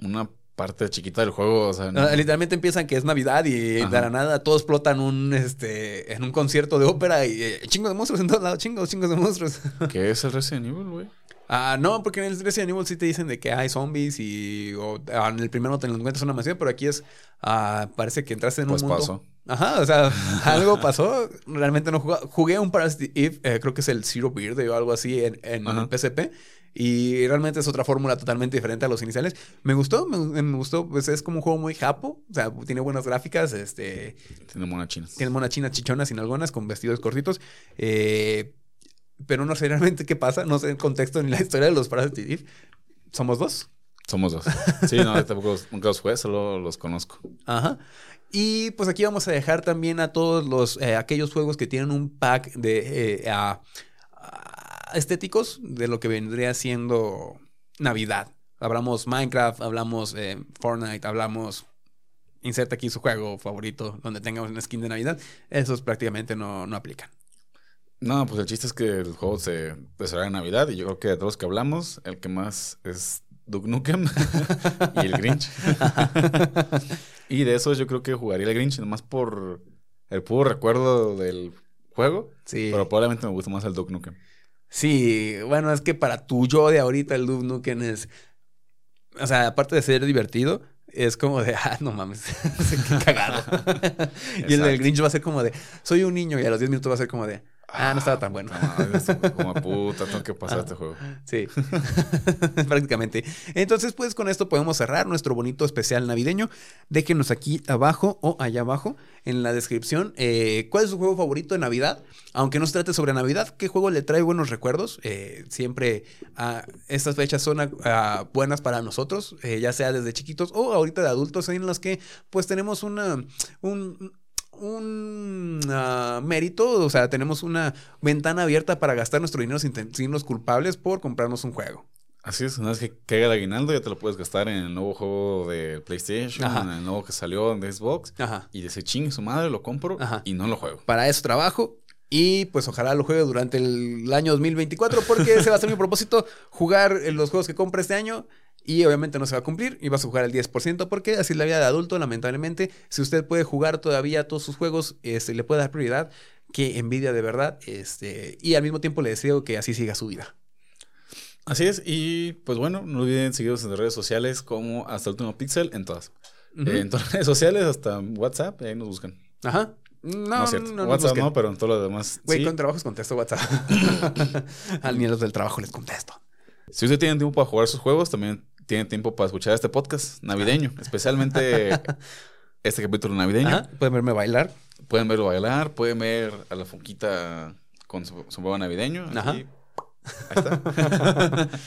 una parte chiquita del juego. O sea, no- literalmente empiezan que es Navidad y Ajá. de la nada todos explotan un, este, en un concierto de ópera y eh, chingos de monstruos en todos lados, chingos, chingos de monstruos. <laughs> ¿Qué es el Resident Evil, güey? Ah, no, porque en el Resident Evil sí te dicen de que hay zombies y o, ah, en el primero te lo encuentras en una mansión, pero aquí es, ah, parece que entraste en Pues un mundo. pasó. Ajá, o sea, <laughs> algo pasó. Realmente no jugué. Jugué un Parasite Eve, eh, creo que es el Zero Beard o algo así en, en el PSP. Y realmente es otra fórmula totalmente diferente a los iniciales. Me gustó, me, me gustó. Pues es como un juego muy japo. O sea, tiene buenas gráficas. Este, Tiene mona china. tiene monas chinas chichonas sin algunas, con vestidos cortitos. Eh, pero no sé realmente qué pasa. No sé el contexto ni la historia de los Parasite Eve. Somos dos. Somos dos. <laughs> Sí, no, tampoco nunca los jugué, solo los conozco. Ajá. Y pues aquí vamos a dejar también a todos los eh, aquellos juegos que tienen un pack de eh, a- a- estéticos de lo que vendría siendo Navidad. Hablamos Minecraft, hablamos eh, Fortnite, hablamos inserta aquí su juego favorito donde tenga una skin de Navidad. Esos prácticamente no, no aplican. No, pues el chiste es que el juego se desarrolla en Navidad y yo creo que de todos los que hablamos, el que más es Duke Nukem <laughs> y el Grinch. <laughs> y de esos yo creo que jugaría el Grinch nomás por el puro recuerdo del juego, Sí. pero probablemente me gusta más el Duke Nukem. Sí, bueno, es que para tu yo de ahorita el Duke Nukem es... O sea, aparte de ser divertido, es como de, <laughs> ah, no mames, <laughs> qué cagado. <laughs> y el del. Grinch va a ser como de, soy un niño, y a los 10 minutos va a ser como de, ah, no estaba tan bueno. No, como puta, tengo que pasar este juego. Sí, <laughs> prácticamente. Entonces, pues con esto podemos cerrar nuestro bonito especial navideño. Déjenos aquí abajo o allá abajo en la descripción eh, cuál es su juego favorito de Navidad. Aunque no se trate sobre Navidad, ¿qué juego le trae buenos recuerdos? Eh, siempre ah, estas fechas son ah, buenas para nosotros, eh, ya sea desde chiquitos o ahorita de adultos en las que pues tenemos una... Un, un ah, mérito, o sea, tenemos una ventana abierta para gastar nuestro dinero sin sentirnos culpables por comprarnos un juego. Así es, una vez que caiga el aguinaldo ya te lo puedes gastar en el nuevo juego de PlayStation, Ajá. en el nuevo que salió de Xbox. Ajá. Y de ese ching su madre lo compro Ajá. y no lo juego. Para eso trabajo Y pues ojalá lo juegue durante el año 2024 porque ese va a ser mi propósito, jugar los juegos que compre este año y obviamente no se va a cumplir y vas a jugar el 10% porque así es la vida de adulto, lamentablemente. Si usted puede jugar todavía todos sus juegos, este, le puede dar prioridad, que envidia de verdad, este, y al mismo tiempo le deseo que así siga su vida. Así es, y pues bueno, no olviden seguirnos en las redes sociales como hasta el último pixel en todas. Eh, en todas las redes sociales, hasta WhatsApp, ahí nos buscan. Ajá. No, No, es cierto. no WhatsApp no, pero en todo lo demás. Güey, sí. con trabajos contesto WhatsApp. <laughs> <laughs> Al ni a los del trabajo les contesto. Si usted tiene tiempo para jugar sus juegos, también tiene tiempo para escuchar este podcast navideño, especialmente <laughs> este capítulo navideño. Ajá. Pueden verme bailar. Pueden verlo bailar, pueden ver a la Fonquita con su sombrero navideño. Ajá. Ahí está. <laughs>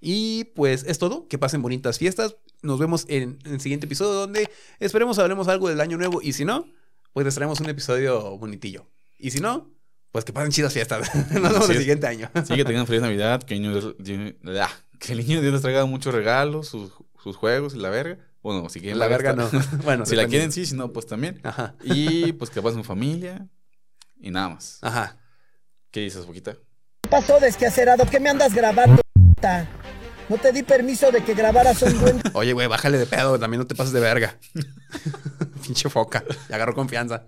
Y pues es todo. Que pasen bonitas fiestas. Nos vemos en, en el siguiente episodio donde esperemos hablemos algo del año nuevo. Y si no, pues les traemos un episodio bonitillo. Y si no, pues que pasen chidas fiestas. <laughs> Nos vemos el siguiente año. Sí, que tengan feliz Navidad, que, el que el niño Dios les traiga muchos regalos, sus, sus juegos y la verga. Bueno, si quieren La verga no. <laughs> Bueno, si la quieren, sí, si no, pues también. Ajá. Y pues que pasen familia y nada más. Ajá. ¿Qué dices, Boquita? ¿Qué pasó, desquacerado? ¿Qué me andas grabando, p***? No te di permiso de que grabaras un buen... <laughs> Oye, güey, bájale de pedo. También no te pases de verga. <laughs> Pinche foca. Ya agarró confianza.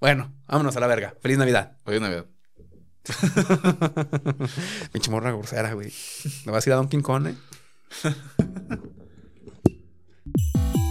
Bueno, vámonos a la verga. Feliz Navidad. Feliz Navidad. <laughs> Pinche morra grosera, güey. ¿No vas a ir a Donkey Kong, eh? <laughs>